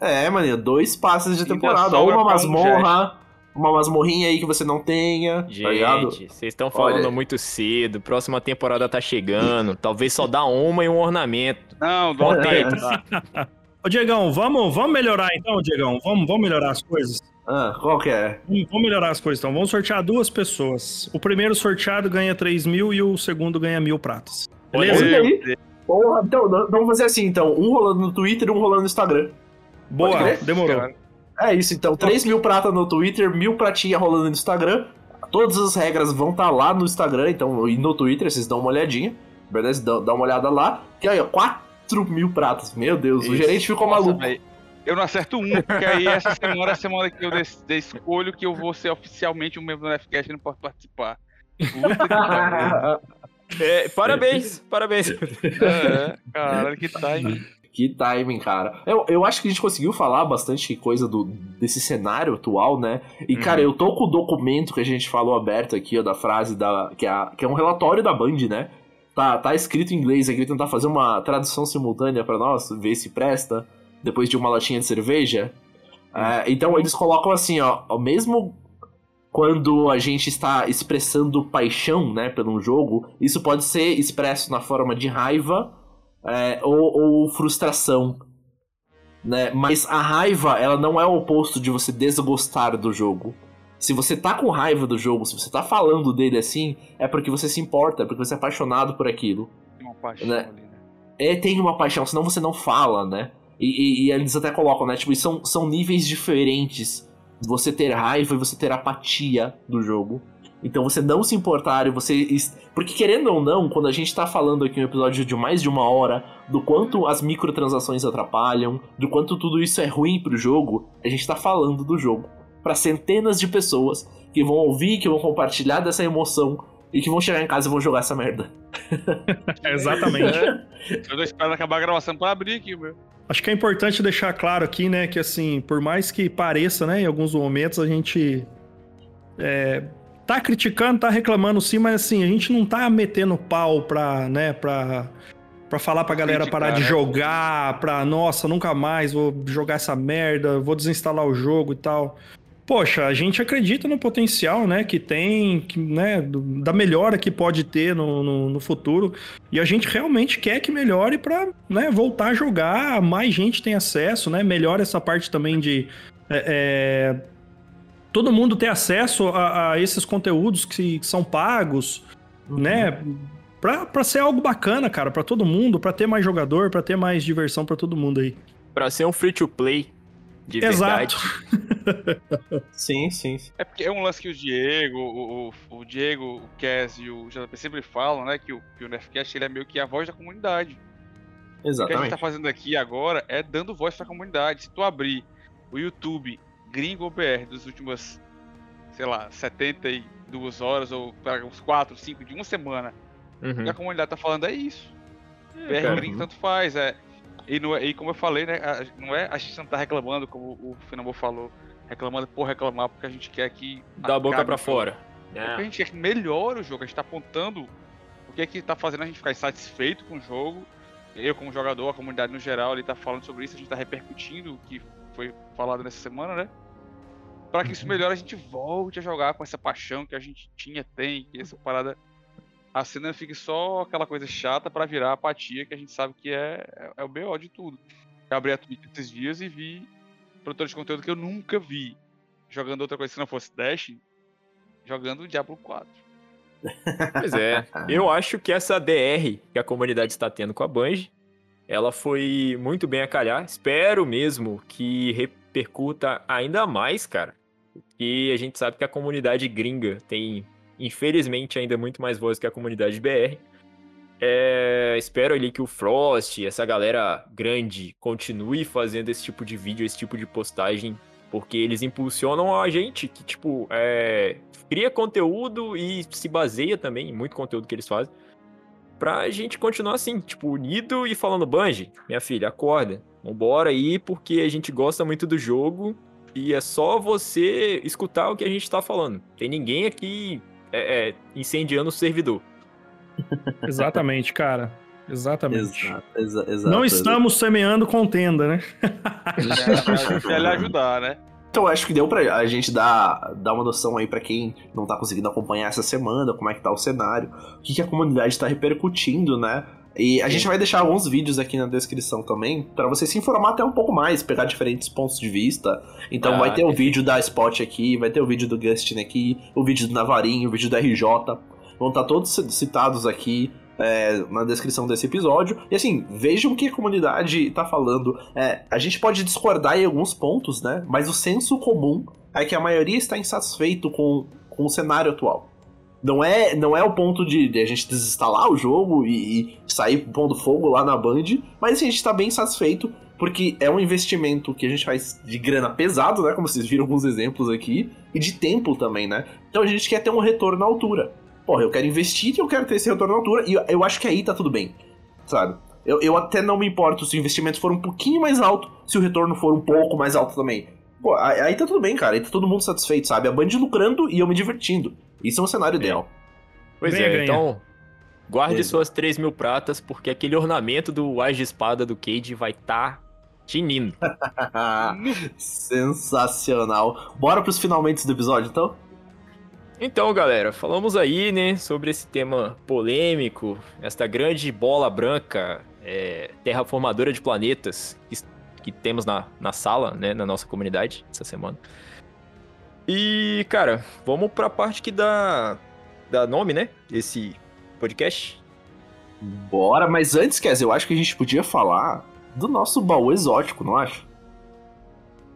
É, maninho, dois passes de temporada. Ou uma um masmorra, uma masmorrinha aí que você não tenha, tá ligado? Gente, vocês estão falando Olha. muito cedo. Próxima temporada tá chegando. Talvez só dá uma e um ornamento. Não, Bom tempo. tempo. Ô, Diegão, vamos, vamos melhorar então, Diegão? Vamos, vamos melhorar as coisas? Ah, qual que é? Vamos, vamos melhorar as coisas então. Vamos sortear duas pessoas. O primeiro sorteado ganha 3 mil e o segundo ganha mil pratas. Beleza? Olha aí. Porra, então, vamos fazer assim, então. Um rolando no Twitter e um rolando no Instagram. Boa, demorou. É isso, então. 3 mil prata no Twitter, mil pratinha rolando no Instagram. Todas as regras vão estar lá no Instagram, então, e no Twitter, vocês dão uma olhadinha. Beleza? Dá, dá uma olhada lá. Que aí, ó, 4 mil pratas. Meu Deus, o Isso. gerente ficou nossa, maluco. velho. Eu não acerto um, porque aí essa semana é a semana que eu des- des- escolho que eu vou ser oficialmente um membro do NFCast e não posso participar. Puta que pariu. É, parabéns, parabéns. É, caralho, que time. Que timing, cara. Eu, eu acho que a gente conseguiu falar bastante coisa do, desse cenário atual, né? E, Uhum. cara, eu tô com o documento que a gente falou aberto aqui, ó, da frase da. Que é, a- que é um relatório da Band, né? Tá, tá escrito em inglês aqui, tentar fazer uma tradução simultânea pra nós, ver se presta, depois de uma latinha de cerveja. É, então eles colocam assim, ó, ó, mesmo quando a gente está expressando paixão, né, pelo jogo, isso pode ser expresso na forma de raiva é, ou, ou frustração, né? Mas a raiva, ela não é o oposto de você desgostar do jogo. Se você tá com raiva do jogo, se você tá falando dele assim, é porque você se importa, é porque você é apaixonado por aquilo. Tem uma paixão Né? ali, né? É, tem uma paixão, senão você não fala, né? E, e- e eles até colocam, né? Tipo, são, são níveis diferentes. Você ter raiva e você ter apatia do jogo. Então você não se importar e você. Porque querendo ou não, quando a gente tá falando aqui um episódio de mais de uma hora do quanto as microtransações atrapalham, do quanto tudo isso é ruim pro jogo, a gente tá falando do jogo. Pra centenas de pessoas que vão ouvir, que vão compartilhar dessa emoção e que vão chegar em casa e vão jogar essa merda. Exatamente. Eu tô esperando acabar a gravação pra abrir aqui, meu. Acho que é importante deixar claro aqui, né, que assim, por mais que pareça, né, em alguns momentos a gente é, tá criticando, tá reclamando sim, mas assim, a gente não tá metendo pau pra, né, pra, pra falar pra galera Criticar, parar de né? jogar, pra, nossa, nunca mais vou jogar essa merda, vou desinstalar o jogo e tal. Poxa, a gente acredita no potencial, né, que tem, que, né, do- da melhora que pode ter no, no, no futuro. E a gente realmente quer que melhore para né, voltar a jogar, mais gente tem acesso, né? Melhora essa parte também de é, é, todo mundo ter acesso a, a esses conteúdos que, que são pagos, né? Pra, pra ser algo bacana, cara, pra todo mundo, pra ter mais jogador, pra ter mais diversão pra todo mundo aí. Pra ser um free to play de Exato. verdade. Sim, sim. É porque é um lance que o Diego, o, o, o Diego, o Cass e o JP sempre falam, né? Que o, que o Nerfcast ele é meio que a voz da comunidade. O que a gente Exatamente. tá fazendo aqui agora é dando voz pra comunidade. Se tu abrir o YouTube Gringo BR dos últimos, sei lá, 72 horas ou para uns 4, 5 de uma semana, o Uhum. que a comunidade tá falando é isso. BR cara. Gringo tanto faz, é. E, não é- e como eu falei, né? a- não é a gente não tá reclamando, como o Finamor falou, reclamando por reclamar, porque a gente quer que. Boca acabe pra o jogo. fora. É porque a É. gente quer que melhore o jogo, a gente tá apontando o que é que tá fazendo a gente ficar insatisfeito com o jogo. Eu, como jogador, a comunidade no geral, ele tá falando sobre isso, a gente tá repercutindo o que foi falado nessa semana, né? Para que isso Uhum. melhore, a gente volte a jogar com essa paixão que a gente tinha, tem, que essa parada. A cena fique só aquela coisa chata para virar apatia, que a gente sabe que é, é, é o BO de tudo. Eu abri a Twitch esses dias e vi produtor de conteúdo que eu nunca vi jogando outra coisa que não fosse Dash, jogando Diablo 4. Pois é, eu acho que essa DR que a comunidade está tendo com a Bungie, ela foi muito bem a calhar. Espero mesmo que repercuta ainda mais, cara. E a gente sabe que a comunidade gringa tem, infelizmente, ainda muito mais voz que a comunidade BR. É, espero ali que o Frost, essa galera grande, continue fazendo esse tipo de vídeo, esse tipo de postagem, porque eles impulsionam a gente que, tipo, é, cria conteúdo e se baseia também em muito conteúdo que eles fazem, pra gente continuar assim, tipo, unido e falando, Bungie, minha filha, acorda, vambora aí, porque a gente gosta muito do jogo e é só você escutar o que a gente tá falando. Tem ninguém aqui é, é, incendiando o servidor. Exatamente, cara. Exatamente. Exato, exa- exato. Não estamos semeando contenda, né? Quer lhe ajudar, né? Então eu acho que deu pra a gente dar, dar uma noção aí pra quem não tá conseguindo acompanhar essa semana, como é que tá o cenário, o que, que a comunidade tá repercutindo, né? E a gente vai deixar alguns vídeos aqui na descrição também, pra você se informar até um pouco mais, pegar diferentes pontos de vista. Então Ah, vai ter o vídeo da Spot aqui, vai ter o vídeo do Gustin aqui, o vídeo do Navarinho, o vídeo do RJ. Vão estar todos citados aqui é, na descrição desse episódio. E assim, vejam o que a comunidade tá falando. É, a gente pode discordar em alguns pontos, né? Mas o senso comum é que a maioria está insatisfeito com, com o cenário atual. Não é, não é o ponto de, de a gente desinstalar o jogo e, e sair pondo fogo lá na Band, mas assim, a gente tá bem satisfeito porque é um investimento que a gente faz de grana pesado, né? Como vocês viram alguns exemplos aqui, e de tempo também, né? Então a gente quer ter um retorno à altura. Porra, eu quero investir e eu quero ter esse retorno à altura, e eu, eu acho que aí tá tudo bem, sabe? Eu, eu até não me importo se o investimento for um pouquinho mais alto, se o retorno for um pouco mais alto também. Pô, aí, tá tudo bem, cara. Aí tá todo mundo satisfeito, sabe? A Band lucrando e eu me divertindo. Isso é um cenário ideal. Pois Ganha, é, ganha. então guarde Exato. suas 3 mil pratas, porque aquele ornamento do Ás de Espada do Cade vai estar tá tinindo. Sensacional. Bora pros finalmente do episódio, então? Então, galera, falamos aí, né, sobre esse tema polêmico, esta grande bola branca, é, terraformadora de planetas que, que temos na, na sala, né, na nossa comunidade essa semana. E, cara, vamos pra parte que dá, dá nome, né, esse podcast. Bora, mas antes, dizer, eu acho que a gente podia falar do nosso baú exótico, não acha?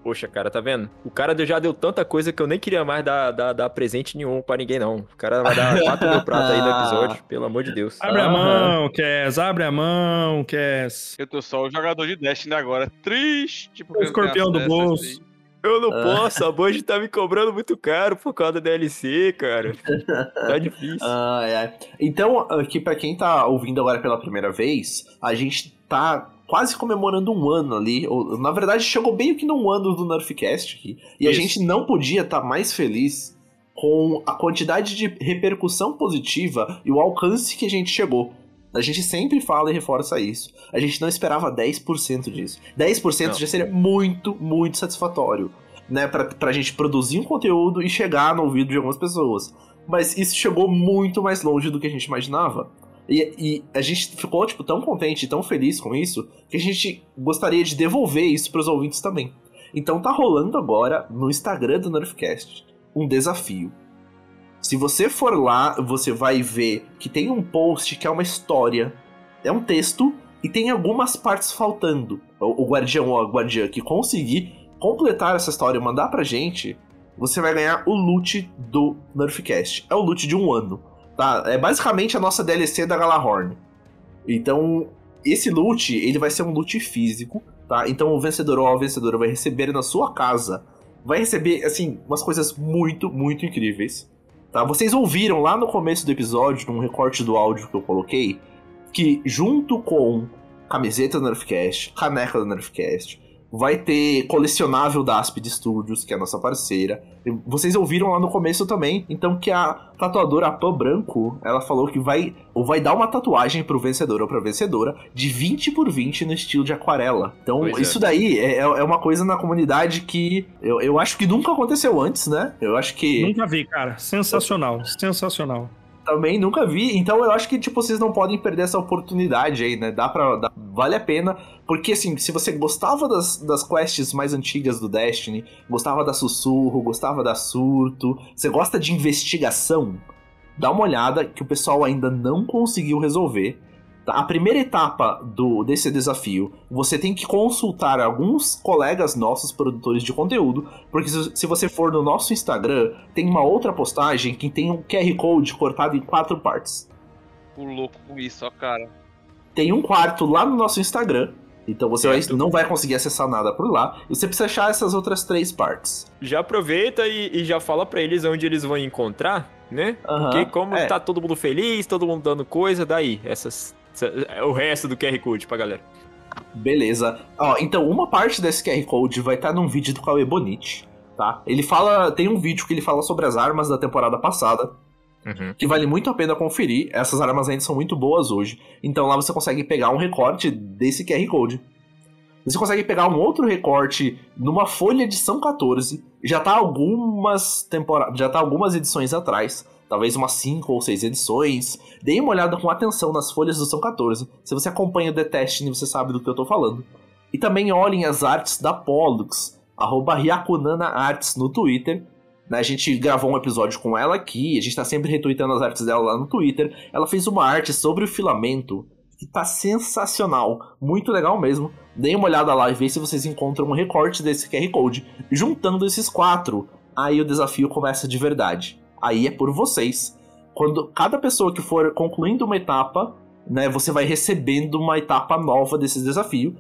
Poxa, cara, tá vendo? O cara já deu tanta coisa que eu nem queria mais dar, dar, dar presente nenhum pra ninguém, não. O cara vai dar 4 mil pratas aí no episódio, pelo amor de Deus. Abre a mão, Cass. Abre a mão, Cass. Eu tô só o jogador de Destiny agora. Triste. Porque O escorpião do bolso. Eu não Ah. posso, a Bungie tá me cobrando muito caro por causa da DLC, cara. Tá difícil. Ai, ai. Então, aqui pra quem tá ouvindo agora pela primeira vez, a gente tá quase comemorando um ano ali. Ou, na verdade, chegou bem que num ano do Nerfcast aqui. E a Isso. gente não podia estar mais feliz com a quantidade de repercussão positiva e o alcance que a gente chegou. A gente sempre fala e reforça isso. A gente não esperava 10% disso. 10% Não. já seria muito, muito satisfatório. Né, pra, pra gente produzir um conteúdo e chegar no ouvido de algumas pessoas. Mas isso chegou muito mais longe do que a gente imaginava. E, e a gente ficou, tipo, tão contente, tão feliz com isso, que a gente gostaria de devolver isso pros ouvintes também. Então tá rolando agora no Instagram do Nerfcast um desafio. Se você for lá, você vai ver que tem um post que é uma história, é um texto e tem algumas partes faltando. O, o guardião ou a guardiã que conseguir completar essa história e mandar pra gente, você vai ganhar o loot do Nerfcast. É o loot de um ano, tá? É basicamente a nossa DLC da Galahorn. Então, esse loot, ele vai ser um loot físico, tá? Então o vencedor ou a vencedora vai receber na sua casa, vai receber, assim, umas coisas muito, muito incríveis. Tá? Vocês ouviram lá no começo do episódio, num recorte do áudio que eu coloquei, que junto com camiseta do Nerfcast, caneca do Nerfcast, vai ter colecionável da Aspid Studios, que é a nossa parceira. Vocês ouviram lá no começo também, então que a tatuadora Pan Branco, ela falou que vai ou vai dar uma tatuagem pro vencedor ou pra vencedora de 20 por 20 no estilo de aquarela. Então Pois é. isso daí é, é uma coisa na comunidade que eu, eu acho que nunca aconteceu antes, né? Eu acho que Nunca vi, cara. Sensacional, sensacional. também nunca vi, então eu acho que tipo vocês não podem perder essa oportunidade aí, né? Dá para dá- vale a pena, porque assim, se você gostava das, das quests mais antigas do Destiny, gostava da Sussurro, gostava da Surto, você gosta de investigação, dá uma olhada que o pessoal ainda não conseguiu resolver. tá? A primeira etapa do, desse desafio, você tem que consultar alguns colegas nossos, produtores de conteúdo, porque se, se você for no nosso Instagram, tem uma outra postagem que tem um QR Code cortado em quatro partes. O louco com isso, ó, cara. Tem um quarto lá no nosso Instagram, então você vai- não vai conseguir acessar nada por lá, e você precisa achar essas outras três partes. Já aproveita e, e já fala pra eles onde eles vão encontrar, né? Aham, Porque como é. tá todo mundo feliz, todo mundo dando coisa, daí, essas, essa- o resto do QR Code pra galera. Beleza. Ó, então, uma parte desse QR Code vai estar num vídeo do Cauê Bonite, tá? Ele fala. Tem um vídeo que ele fala sobre as armas da temporada passada, que vale muito a pena conferir. Essas armas ainda são muito boas hoje. Então lá você consegue pegar um recorte desse QR Code. Você consegue pegar um outro recorte numa folha de São 14. Já tá algumas temporadas. Já tá algumas edições atrás. Talvez umas 5 ou 6 edições. Deem uma olhada com atenção nas folhas do São 14. Se você acompanha o The Destiny, você sabe do que eu tô falando. E também olhem as artes da Pollux, arroba Arts no Twitter. Né? A gente gravou um episódio com ela aqui, a gente tá sempre retweetando as artes dela lá no Twitter. Ela fez uma arte sobre o filamento que tá sensacional, muito legal mesmo. Deem uma olhada lá e vê se vocês encontram um recorte desse QR Code. Juntando esses quatro, aí o desafio começa de verdade. Aí é por vocês. Quando cada pessoa que for concluindo uma etapa, né, você vai recebendo uma etapa nova desse desafio.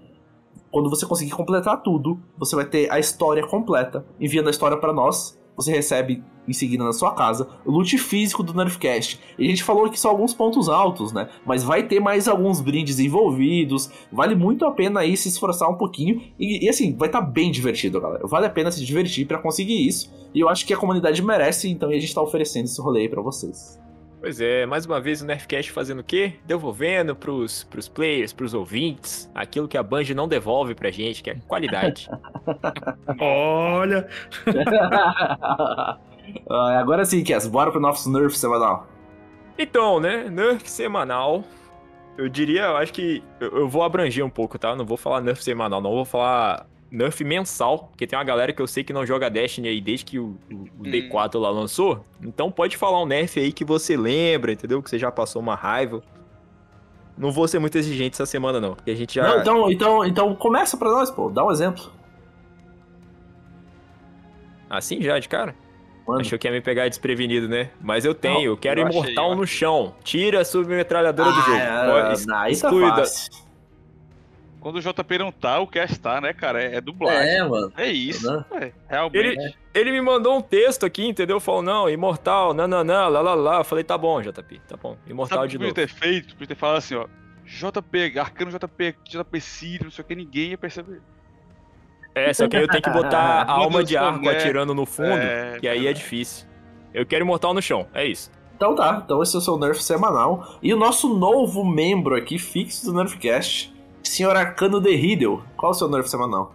Quando você conseguir completar tudo, você vai ter a história completa. Enviando a história pra nós, você recebe em seguida na sua casa o loot físico do Nerfcast. E a gente falou aqui só alguns pontos altos, né? Mas vai ter mais alguns brindes envolvidos. Vale muito a pena aí se esforçar um pouquinho. E, e, assim, vai estar bem divertido, galera. Vale a pena se divertir pra conseguir isso. E eu acho que a comunidade merece, então a gente tá oferecendo esse rolê aí pra vocês. Pois é, mais uma vez o Nerfcast fazendo o quê? Devolvendo pros, pros players, pros ouvintes, aquilo que a Bungie não devolve pra gente, que é qualidade. Olha, agora sim, Cass, bora pro nosso Nerf semanal. então, né, Nerf semanal, eu diria, eu acho que eu, eu vou abranger um pouco, tá? Não vou falar Nerf semanal, não vou falar Nerf mensal, porque tem uma galera que eu sei que não joga Destiny aí desde que o, o- o D4 lá lançou. Então pode falar um Nerf aí que você lembra, entendeu? Que você já passou uma raiva. Não vou ser muito exigente essa semana, não, porque a gente já... Não, então, então, então começa pra nós, pô. Dá um exemplo. Assim já, de cara? Manda. Achou que ia me pegar desprevenido, né? Mas eu tenho, eu quero eu achei, imortal eu no achei. chão. Tira a submetralhadora do jogo. Ah, Pode- não, tá exclui da-. Quando o JP não tá, o cast tá, né, cara? É, é dublagem. É, mano. É isso, Né? é, realmente. Ele, ele me mandou um texto aqui, entendeu? Falou, não, imortal, nananã, lá, lá, lá. Eu falei, tá bom, JP, tá bom. Imortal Sabe o de que novo. podia ter feito? Podia ter falado assim, ó. JP, Arcano JP, JP Círio, não sei o que, ninguém ia perceber. É, só que aí eu tenho que botar a alma de arco boné. atirando no fundo, É, que aí é difícil. Eu quero imortal no chão, é isso. Então tá, então esse é o seu Nerf semanal. E o nosso novo membro aqui, fixo do Nerfcast, Senhor Arcano de Riddle. Qual é o seu Nerf semanal?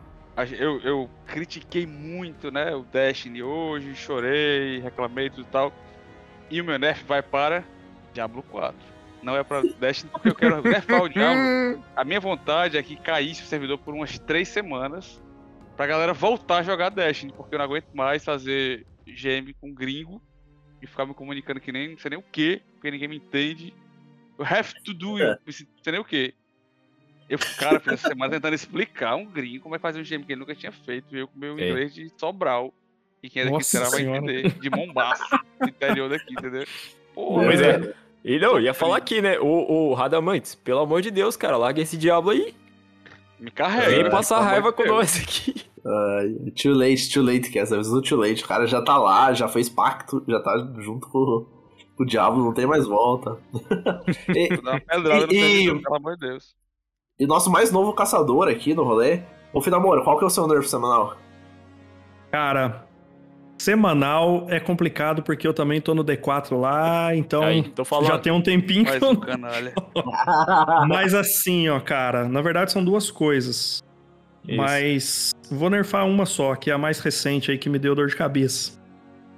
Eu, eu critiquei muito, né, o Destiny hoje, chorei, reclamei tudo e tal. E o meu nerf vai para Diablo 4. Não é pra Destiny porque eu quero nerfar o Diablo. A minha vontade é que caísse o servidor por umas três semanas pra galera voltar a jogar Destiny, porque eu não aguento mais fazer GM com gringo e ficar me comunicando que nem não sei nem o que, porque ninguém me entende. Eu have to do it, não sei nem o que. Eu, cara, fiz essa semana tentando explicar um gringo como é fazer um GM que ele nunca tinha feito, e eu com meu É. inglês de Sobral. E quem é daqui será vai entender. De Mombaça, do interior daqui, entendeu? Porra, Pois é. E não, ia falar aqui, né? O, o Radamantes, pelo amor de Deus, cara, larga esse diabo aí. Me carrega. Vem né? passar raiva com Deus. nós aqui. Ai, too late, too late, Cass. Avisou too late. O cara já tá lá, já fez pacto, já tá junto com, com o diabo, não tem mais volta. e, Vou dar uma pedrada no E- e- pelo amor de Deus. E nosso mais novo caçador aqui no rolê, Ô, Finamoro, qual que é o seu nerf semanal? Cara, semanal é complicado porque eu também tô no D4 lá, então Aí, tô falando. já tem um tempinho Mais que eu um canalha. Mas assim, ó, cara, na verdade são duas coisas. Isso. Mas vou nerfar uma só, que é a mais recente aí que me deu dor de cabeça.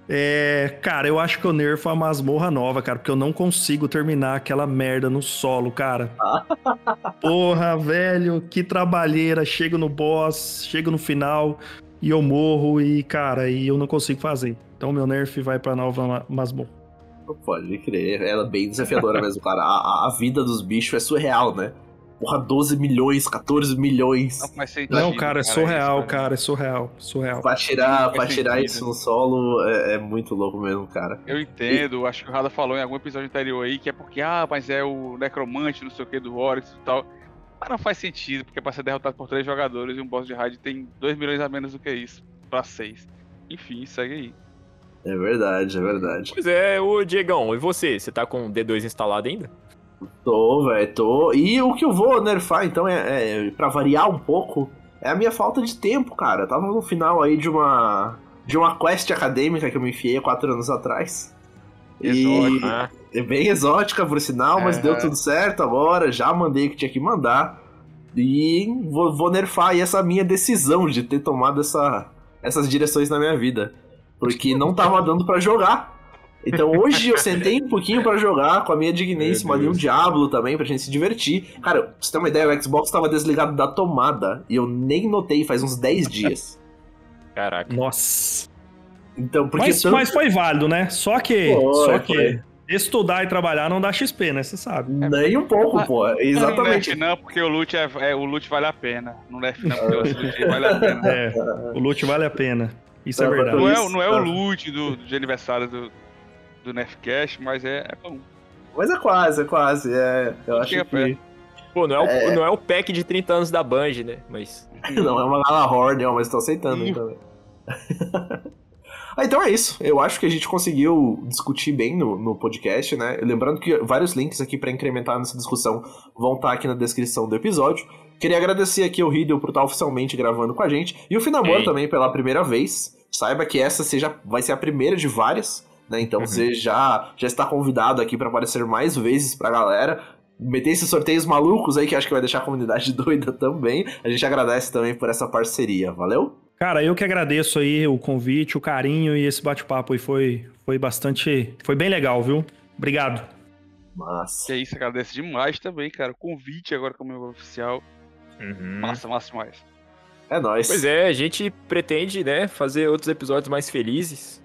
É, cara, eu acho que eu nerfo a masmorra nova, cara, porque eu não consigo terminar aquela merda no solo, cara. Porra, velho, que trabalheira. Chego no boss, chego no final e eu morro e, cara, e eu não consigo fazer. Então meu nerf vai pra nova ma- masmorra. Pode crer, ela é bem desafiadora mesmo, cara. A- a vida dos bichos é surreal, né? Porra, 12 milhões, 14 milhões. Não sentido, Não, cara, é surreal, cara, é surreal, surreal. Pra tirar, pra tirar isso no solo é, é muito louco mesmo, cara. Eu entendo, acho que o Rada falou em algum episódio anterior aí que é porque, ah, mas é o necromante, não sei o que, do Oryx e tal. Mas não faz sentido, porque pra ser derrotado por três jogadores e um boss de raid tem 2 milhões a menos do que isso, pra 6. Enfim, segue aí. É verdade, é verdade. Pois é, ô Diegão, e você? Você tá com o D2 instalado ainda? Tô, velho, tô. E o que eu vou nerfar, então, é, é pra variar um pouco, é a minha falta de tempo, cara. Eu tava no final aí de uma. de uma quest acadêmica que eu me enfiei há quatro anos atrás. E Exótica. Ah, é bem exótica, por sinal, mas É. deu tudo certo agora. Já mandei o que tinha que mandar. E vou, vou nerfar aí essa minha decisão de ter tomado essa, essas direções na minha vida. Porque não tava dando pra jogar. Então hoje eu sentei um pouquinho pra jogar com a minha digníssima ali, um Deus. Diablo também, pra gente se divertir. Cara, pra você ter uma ideia, o Xbox tava desligado da tomada e eu nem notei faz uns 10 dias. caraca. Nossa. Então, porque Mas, tanto- mas foi válido, né? Só que, Foi, só que foi. estudar e trabalhar não dá XP, né? Você sabe. nem um pouco, pô. Não Exatamente. nerf não, porque o loot, é, é- o loot vale a pena. Não nerf não, porque o loot vale a pena. É, o loot vale a pena. Isso é Não, verdade. Não é, não é o loot do, de aniversário do, do Nerfcast, mas é, é bom. Mas é quase, é quase. É, eu acho que. perto. Pô, não é, o, É. não é o pack de 30 anos da Band, né? Mas. Não, é uma Galahorn, ó, mas tô aceitando Ih. também. ah, então é isso. Eu acho que a gente conseguiu discutir bem no, no podcast, né? Lembrando que vários links aqui pra incrementar nessa discussão vão estar aqui na descrição do episódio. Queria agradecer aqui ao Riddle por estar oficialmente gravando com a gente. E o Finamor Ei. também pela primeira vez. Saiba que essa seja, vai ser a primeira de várias, né? Então Uhum. você já, já está convidado aqui pra aparecer mais vezes pra galera. Meter esses sorteios malucos aí que acho que vai deixar a comunidade doida também. A gente agradece também por essa parceria. Valeu? Cara, eu que agradeço aí o convite, o carinho e esse bate-papo aí foi, foi bastante. Foi bem legal, viu? Obrigado. Massa. Que é isso, agradece demais também, cara. O convite agora como membro oficial. Uhum. Massa, massa demais. É nóis. Pois é, a gente pretende, né, fazer outros episódios mais felizes.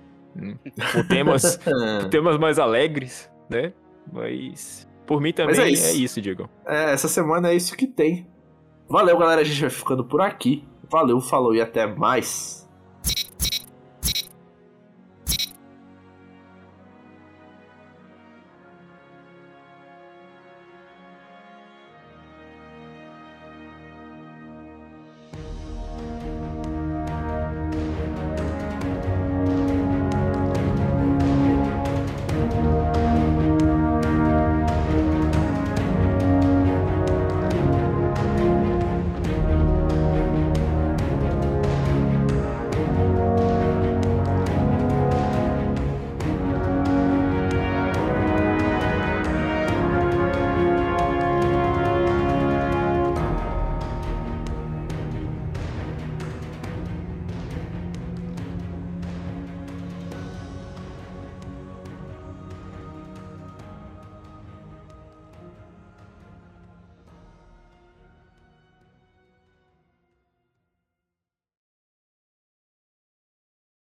Com temas, temas mais alegres, né? Mas. Por mim também Mas é é isso. isso, Diego. É, essa semana é isso que tem. Valeu, galera. A gente vai ficando por aqui. Valeu, falou e até mais.